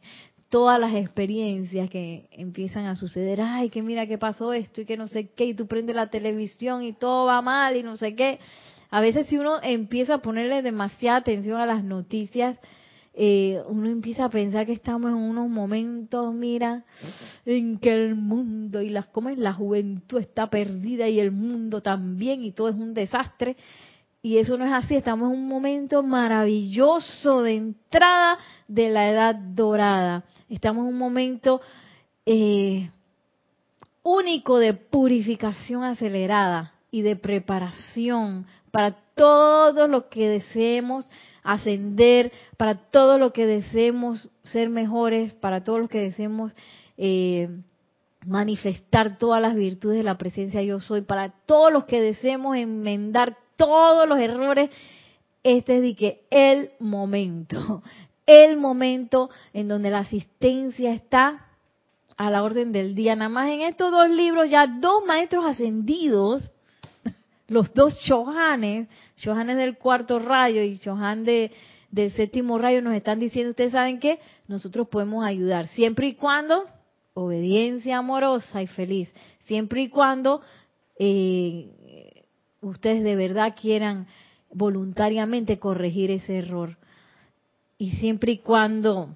todas las experiencias que empiezan a suceder, ay, que mira que pasó esto y que no sé qué, y tú prendes la televisión y todo va mal y no sé qué. A veces si uno empieza a ponerle demasiada atención a las noticias, eh, uno empieza a pensar que estamos en unos momentos, mira, en que el mundo y las como la juventud está perdida y el mundo también y todo es un desastre. Y eso no es así, estamos en un momento maravilloso de entrada de la edad dorada. Estamos en un momento eh, único de purificación acelerada y de preparación para todo lo que deseemos ascender, para todo lo que deseemos ser mejores, para todo lo que deseemos eh, manifestar todas las virtudes de la presencia yo soy, para todos los que deseemos enmendar todos los errores, este es de que el momento, el momento en donde la asistencia está a la orden del día. Nada más en estos dos libros ya dos maestros ascendidos, los dos Shohanes, Shohanes del cuarto rayo y Shohan de, del séptimo rayo nos están diciendo, ustedes saben que nosotros podemos ayudar, siempre y cuando obediencia amorosa y feliz, siempre y cuando eh, ustedes de verdad quieran voluntariamente corregir ese error y siempre y cuando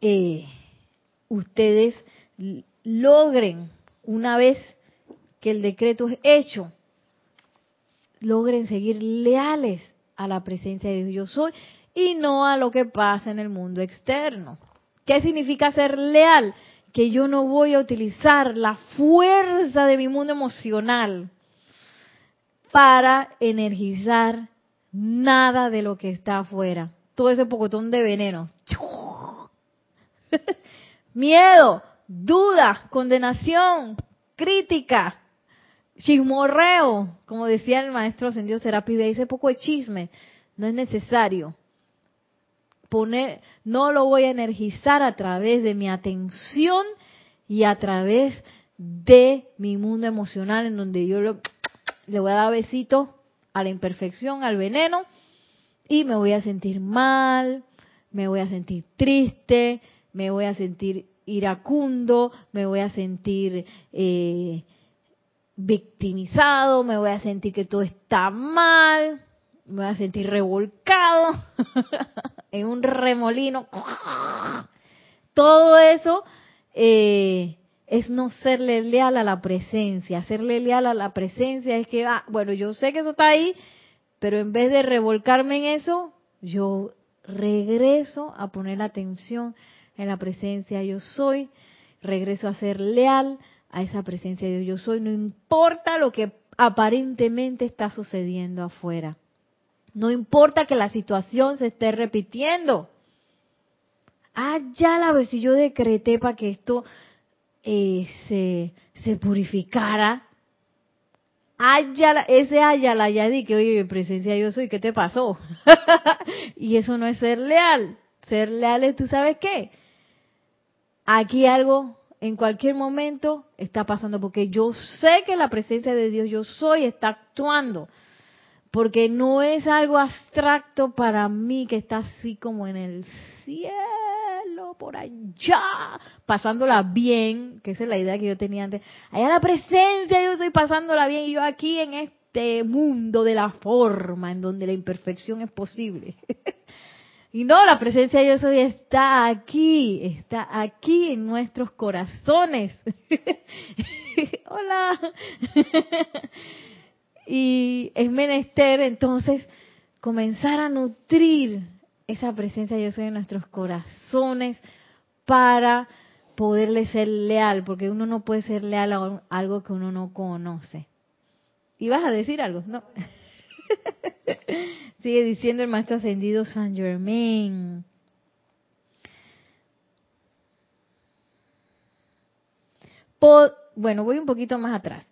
eh, ustedes logren, una vez que el decreto es hecho, logren seguir leales a la presencia de Dios yo soy y no a lo que pasa en el mundo externo. ¿Qué significa ser leal? Que yo no voy a utilizar la fuerza de mi mundo emocional para energizar nada de lo que está afuera. Todo ese pocotón de veneno. Miedo, duda, condenación, crítica, chismorreo, como decía el maestro ascendido Serapi ese poco de chisme, no es necesario. Poner, no lo voy a energizar a través de mi atención y a través de mi mundo emocional, en donde yo le voy a dar besito a la imperfección, al veneno, y me voy a sentir mal, me voy a sentir triste, me voy a sentir iracundo, me voy a sentir eh, victimizado, me voy a sentir que todo está mal, me voy a sentir revolcado en un remolino. Todo eso eh, es no serle leal a la presencia. Serle leal a la presencia es que, ah, bueno, yo sé que eso está ahí, pero en vez de revolcarme en eso, yo regreso a poner la atención en la presencia yo soy, regreso a ser leal a esa presencia de yo soy, no importa lo que aparentemente está sucediendo afuera. No importa que la situación se esté repitiendo. Ah, ya la vez si yo decreté para que esto eh, se, se purificara. Ayala, ese Ayala ya di que, oye, presencia yo soy, ¿qué te pasó? y eso no es ser leal. Ser leal es, ¿tú sabes qué? Aquí algo en cualquier momento está pasando, porque yo sé que la presencia de Dios yo soy está actuando, porque no es algo abstracto para mí que está así como en el cielo, por allá, pasándola bien, que esa es la idea que yo tenía antes. Allá la presencia yo estoy pasándola bien y yo aquí en este mundo de la forma en donde la imperfección es posible. Y no, la presencia de Dios hoy está aquí, está aquí en nuestros corazones. Hola. y es menester entonces comenzar a nutrir esa presencia de Dios en nuestros corazones para poderle ser leal, porque uno no puede ser leal a algo que uno no conoce. ¿Y vas a decir algo? No. Sigue diciendo el maestro ascendido San Germain. bueno, voy un poquito más atrás.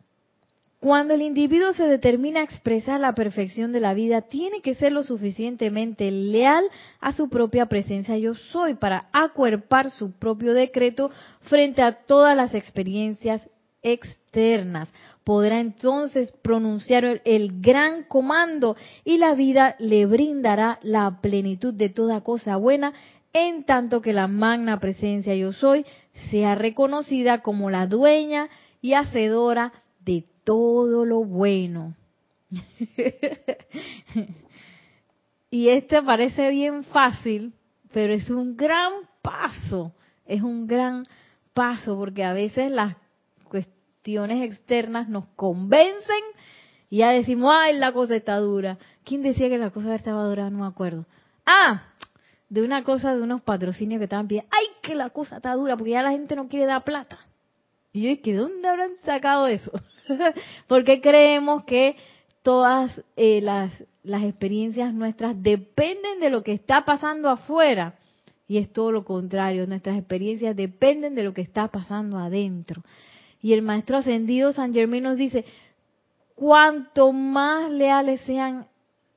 Cuando el individuo se determina a expresar la perfección de la vida, tiene que ser lo suficientemente leal a su propia presencia yo soy para acuerpar su propio decreto frente a todas las experiencias externas. Podrá entonces pronunciar el, gran comando y la vida le brindará la plenitud de toda cosa buena en tanto que la magna presencia yo soy sea reconocida como la dueña y hacedora de todo lo bueno. y este parece bien fácil, pero es un gran paso, es un gran paso, porque a veces las cuestiones externas nos convencen y ya decimos, ay, la cosa está dura. ¿Quién decía que la cosa estaba dura? No me acuerdo. Ah, de una cosa de unos patrocinios que estaban pidiendo, ay, que la cosa está dura, porque ya la gente no quiere dar plata. Y yo dije, ¿de dónde habrán sacado eso? porque creemos que todas eh, las, las experiencias nuestras dependen de lo que está pasando afuera. Y es todo lo contrario, nuestras experiencias dependen de lo que está pasando adentro. Y el maestro ascendido San Germán nos dice, cuanto más leales sean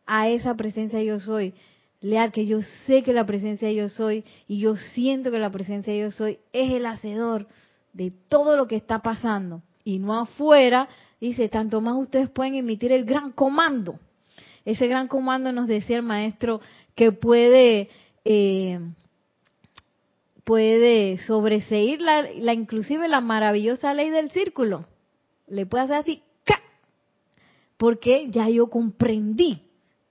a esa presencia yo soy, leal que yo sé que la presencia yo soy y yo siento que la presencia yo soy es el hacedor de todo lo que está pasando y no afuera, dice, tanto más ustedes pueden emitir el gran comando. Ese gran comando nos decía el maestro que puede eh, puede sobreseír la, la, inclusive la maravillosa ley del círculo. Le puede hacer así, porque ya yo comprendí.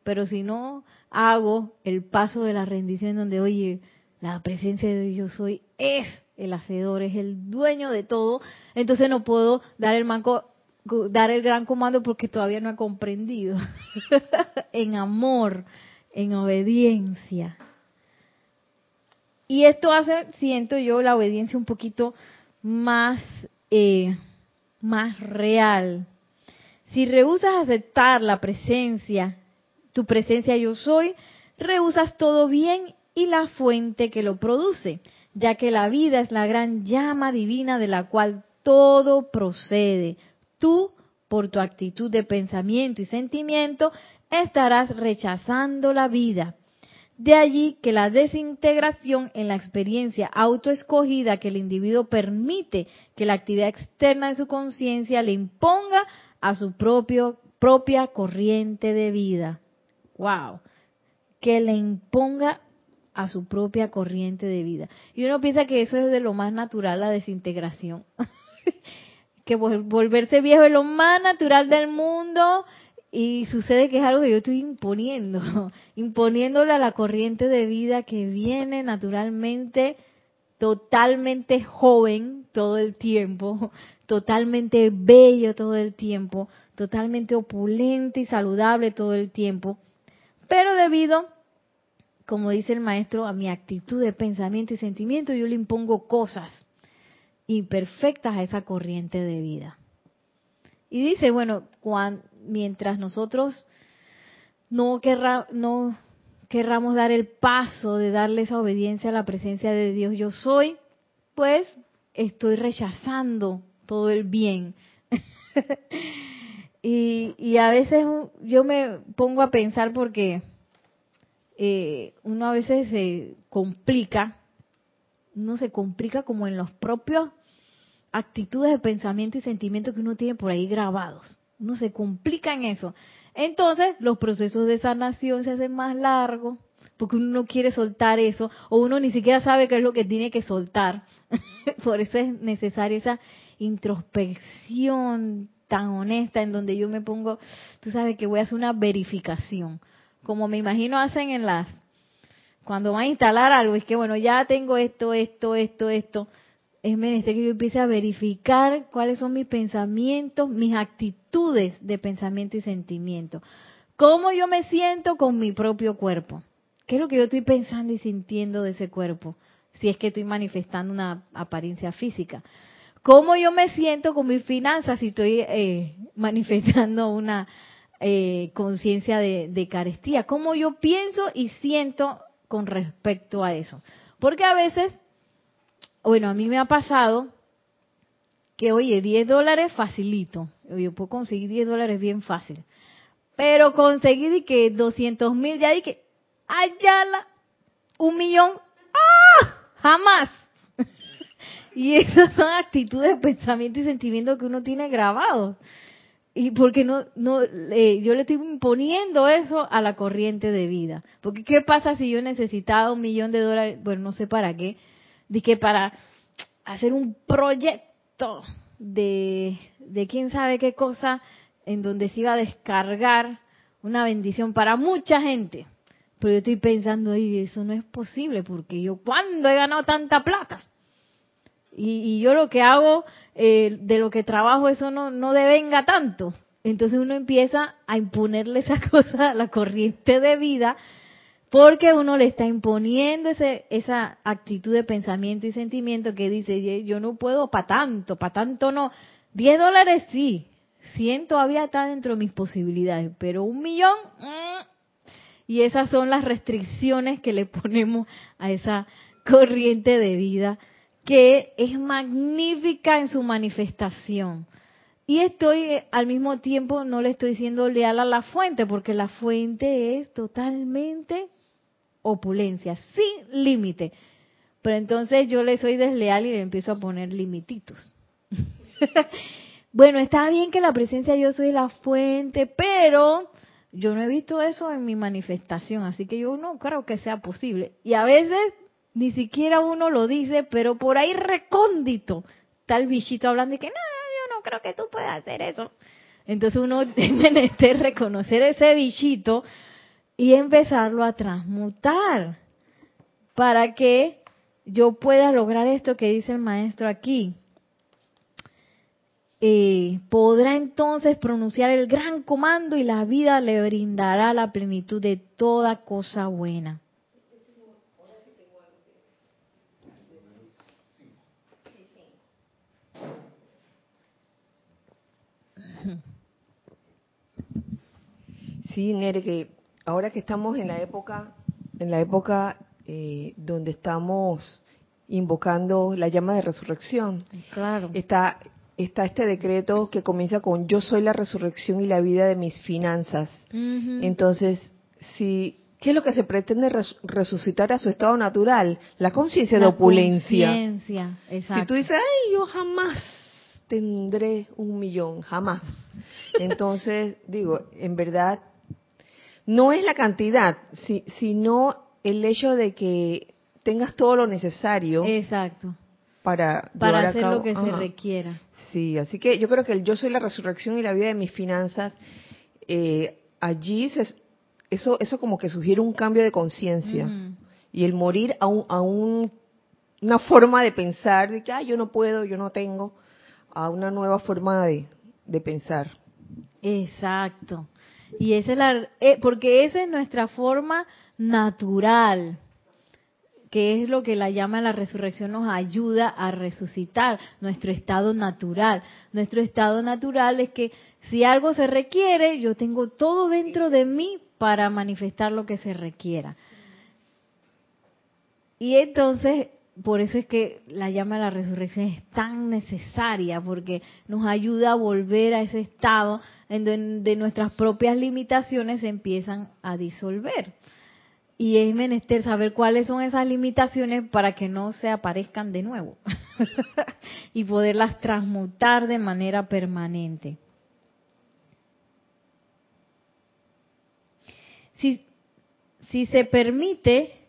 Pero si no hago el paso de la rendición donde, oye, la presencia de Dios soy es el hacedor, es el dueño de todo, entonces no puedo dar el manco, dar el gran comando porque todavía no he comprendido. en amor, en obediencia. Y esto hace, siento yo, la obediencia un poquito más, eh, más real. Si rehusas aceptar la presencia, tu presencia yo soy, rehusas todo bien y la fuente que lo produce ya que la vida es la gran llama divina de la cual todo procede. Tú, por tu actitud de pensamiento y sentimiento, estarás rechazando la vida. De allí que la desintegración en la experiencia autoescogida que el individuo permite que la actividad externa de su conciencia le imponga a su propia corriente de vida. ¡Wow! Que le imponga a su propia corriente de vida. Y uno piensa que eso es de lo más natural, la desintegración. que volverse viejo es lo más natural del mundo y sucede que es algo que yo estoy imponiendo, imponiéndole a la corriente de vida que viene naturalmente totalmente joven todo el tiempo, totalmente bello todo el tiempo, totalmente opulente y saludable todo el tiempo, pero debido como dice el maestro, a mi actitud de pensamiento y sentimiento, yo le impongo cosas imperfectas a esa corriente de vida. Y dice, bueno, mientras nosotros no, no querramos dar el paso de darle esa obediencia a la presencia de Dios yo soy, pues estoy rechazando todo el bien. y, y a veces yo me pongo a pensar porque eh, uno a veces se complica, uno se complica como en los propios actitudes de pensamiento y sentimiento que uno tiene por ahí grabados. Uno se complica en eso. Entonces, los procesos de sanación se hacen más largos, porque uno no quiere soltar eso, o uno ni siquiera sabe qué es lo que tiene que soltar. por eso es necesaria esa introspección tan honesta en donde yo me pongo, tú sabes que voy a hacer una verificación como me imagino hacen en las, cuando van a instalar algo, es que bueno, ya tengo esto, esto, esto, esto. Es menester que yo empiece a verificar cuáles son mis pensamientos, mis actitudes de pensamiento y sentimiento. ¿Cómo yo me siento con mi propio cuerpo? ¿Qué es lo que yo estoy pensando y sintiendo de ese cuerpo? Si es que estoy manifestando una apariencia física. ¿Cómo yo me siento con mis finanzas si estoy eh, manifestando una eh, conciencia de, carestía, cómo yo pienso y siento con respecto a eso. Porque a veces, bueno, a mí me ha pasado que, oye, 10 dólares facilito, yo puedo conseguir 10 dólares bien fácil, pero conseguir que 200 mil, ya dije, ayala, un millón, ¡ah! Jamás. y esas son actitudes, pensamiento y sentimiento que uno tiene grabados y porque no no eh, yo le estoy imponiendo eso a la corriente de vida porque qué pasa si yo necesitaba un millón de dólares bueno no sé para qué que para hacer un proyecto de de quién sabe qué cosa en donde se iba a descargar una bendición para mucha gente. Pero yo estoy pensando, y eso no es posible, porque yo, ¿cuándo he ganado tanta plata? Y, yo lo que hago, eh, de lo que trabajo, eso no, no devenga tanto. Entonces uno empieza a imponerle esa cosa a la corriente de vida, porque uno le está imponiendo ese, esa actitud de pensamiento y sentimiento que dice, yo no puedo para tanto, para tanto no. 10 dólares sí, 100 todavía está dentro de mis posibilidades, pero un millón, mm, y esas son las restricciones que le ponemos a esa corriente de vida que es magnífica en su manifestación. Y estoy eh, al mismo tiempo, no le estoy diciendo leal a la fuente, porque la fuente es totalmente opulencia, sin límite. Pero entonces yo le soy desleal y le empiezo a poner limititos. bueno, está bien que la presencia yo soy la fuente, pero yo no he visto eso en mi manifestación, así que yo no creo que sea posible. Y a veces ni siquiera uno lo dice, pero por ahí recóndito está el bichito hablando y que no, yo no creo que tú puedas hacer eso. Entonces uno debe reconocer ese bichito y empezarlo a transmutar para que yo pueda lograr esto que dice el maestro aquí. Eh, podrá entonces pronunciar el gran comando y la vida le brindará la plenitud de toda cosa buena. Sí, Nere, que ahora que estamos en la época, en la época eh, donde estamos invocando la llama de resurrección, claro. está está este decreto que comienza con yo soy la resurrección y la vida de mis finanzas. Entonces, si ¿qué es lo que se pretende resucitar a su estado natural? La conciencia de opulencia. exacto. Si tú dices, "Ay, yo jamás tendré un millón, jamás." Entonces, digo, en verdad no es la cantidad, sino el hecho de que tengas todo lo necesario. Exacto. Para, para hacer lo que se requiera. Sí, así que yo creo que el yo soy la resurrección y la vida de mis finanzas, eh, allí eso, eso como que sugiere un cambio de conciencia. Y el morir a, un, a un, una forma de pensar, de que ah, yo no puedo, yo no tengo, a una nueva forma de, de pensar. Exacto. Y esa es la, eh, porque esa es nuestra forma natural que es lo que la llama la resurrección, nos ayuda a resucitar nuestro estado natural. Nuestro estado natural es que si algo se requiere, yo tengo todo dentro de mí para manifestar lo que se requiera. Y entonces, por eso es que la llama de la resurrección es tan necesaria, porque nos ayuda a volver a ese estado en donde nuestras propias limitaciones se empiezan a disolver y es menester saber cuáles son esas limitaciones para que no se aparezcan de nuevo y poderlas transmutar de manera permanente. Si, si se permite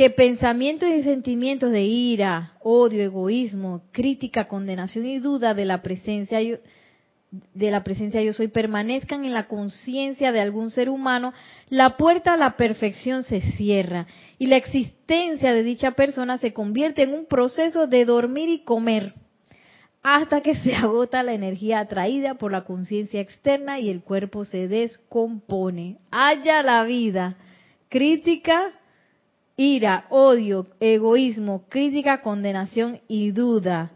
que pensamientos y sentimientos de ira, odio, egoísmo, crítica, condenación y duda de la presencia de la presencia yo soy permanezcan en la conciencia de algún ser humano, la puerta a la perfección se cierra y la existencia de dicha persona se convierte en un proceso de dormir y comer hasta que se agota la energía atraída por la conciencia externa y el cuerpo se descompone. Haya la vida. Crítica, ira, odio, egoísmo, crítica, condenación y duda.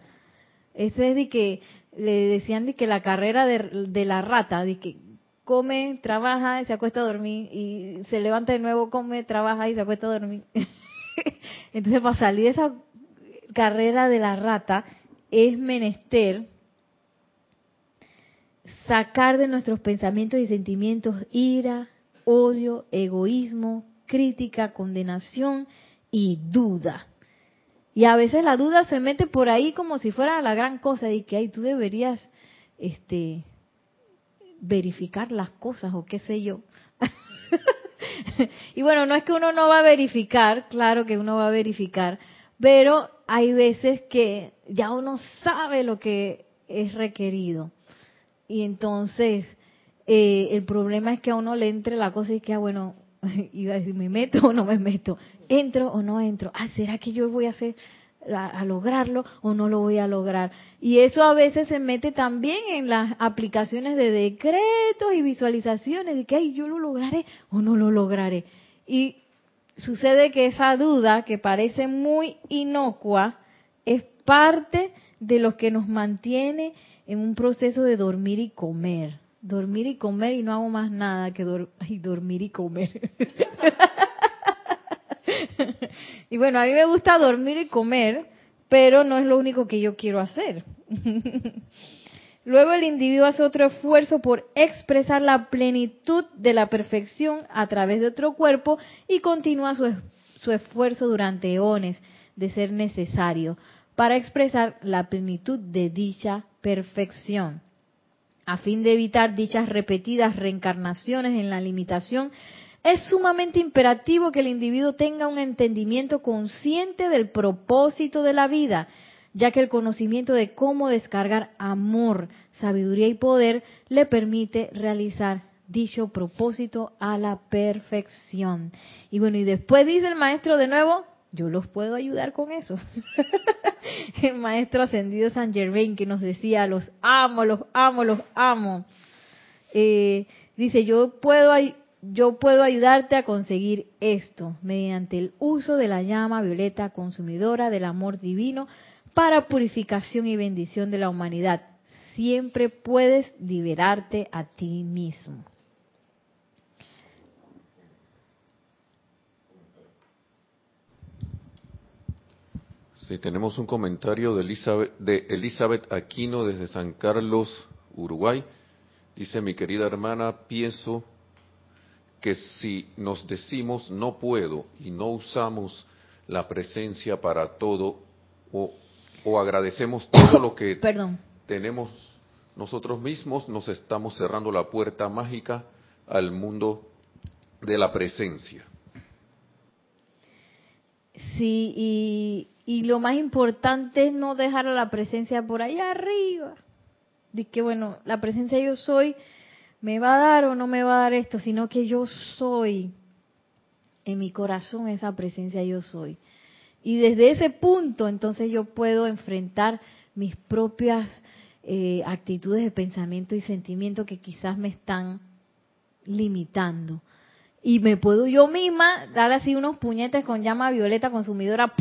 Ese es de que le decían de que la carrera de, la rata, de que come, trabaja, se acuesta a dormir y se levanta de nuevo, come, trabaja y se acuesta a dormir. Entonces, para salir de esa carrera de la rata, es menester sacar de nuestros pensamientos y sentimientos ira, odio, egoísmo, crítica, condenación y duda. Y a veces la duda se mete por ahí como si fuera la gran cosa y que ahí tú deberías este verificar las cosas o qué sé yo. y bueno, no es que uno no va a verificar, claro que uno va a verificar, pero hay veces que ya uno sabe lo que es requerido. Y entonces eh, el problema es que a uno le entre la cosa y que, ah, bueno, a decir, ¿me meto o no me meto? ¿Entro o no entro? Ah, ¿será que yo voy a hacer a, lograrlo o no lo voy a lograr? Y eso a veces se mete también en las aplicaciones de decretos y visualizaciones de que, ay, yo lo lograré o no lo lograré. Y sucede que esa duda, que parece muy inocua, es parte de lo que nos mantiene en un proceso de dormir y comer. Dormir y comer y no hago más nada que dormir y comer. y bueno, a mí me gusta dormir y comer, pero no es lo único que yo quiero hacer. Luego el individuo hace otro esfuerzo por expresar la plenitud de la perfección a través de otro cuerpo y continúa su, su esfuerzo durante eones de ser necesario para expresar la plenitud de dicha perfección. A fin de evitar dichas repetidas reencarnaciones en la limitación, es sumamente imperativo que el individuo tenga un entendimiento consciente del propósito de la vida, ya que el conocimiento de cómo descargar amor, sabiduría y poder le permite realizar dicho propósito a la perfección. Y bueno, y después dice el maestro de nuevo, yo los puedo ayudar con eso. el maestro ascendido San Germain que nos decía, los amo, los amo, los amo. Eh, dice, yo puedo, yo puedo ayudarte a conseguir esto mediante el uso de la llama violeta consumidora del amor divino para purificación y bendición de la humanidad. Siempre puedes liberarte a ti mismo. Sí, tenemos un comentario de Elizabeth, de Elizabeth Aquino desde San Carlos, Uruguay. Dice, mi querida hermana, pienso que si nos decimos no puedo y no usamos la presencia para todo o, o agradecemos todo lo que tenemos nosotros mismos, nos estamos cerrando la puerta mágica al mundo de la presencia. Sí, y y lo más importante es no dejar a la presencia por allá arriba. De que, bueno, la presencia yo soy, me va a dar o no me va a dar esto, sino que yo soy. En mi corazón esa presencia yo soy. Y desde ese punto entonces yo puedo enfrentar mis propias eh, actitudes de pensamiento y sentimiento que quizás me están limitando y me puedo yo misma dar así unos puñetes con llama violeta consumidora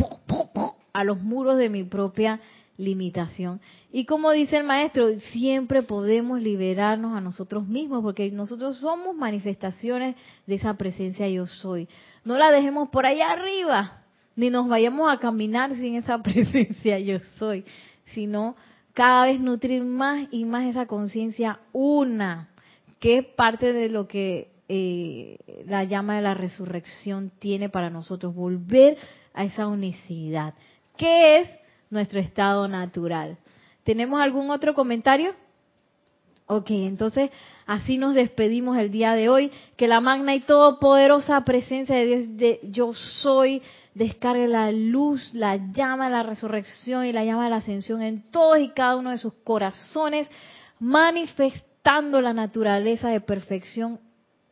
a los muros de mi propia limitación. Y como dice el maestro, siempre podemos liberarnos a nosotros mismos porque nosotros somos manifestaciones de esa presencia yo soy. No la dejemos por allá arriba, ni nos vayamos a caminar sin esa presencia yo soy, sino cada vez nutrir más y más esa conciencia una, que es parte de lo que eh, la llama de la resurrección tiene para nosotros, volver a esa unicidad, que es nuestro estado natural. ¿Tenemos algún otro comentario? Ok, entonces así nos despedimos el día de hoy. Que la magna y todopoderosa presencia de Dios de yo soy descargue la luz, la llama de la resurrección y la llama de la ascensión en todos y cada uno de sus corazones, manifestando la naturaleza de perfección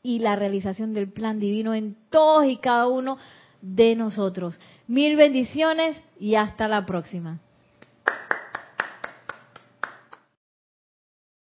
y la realización del plan divino en todos y cada uno de nosotros. Mil bendiciones y hasta la próxima.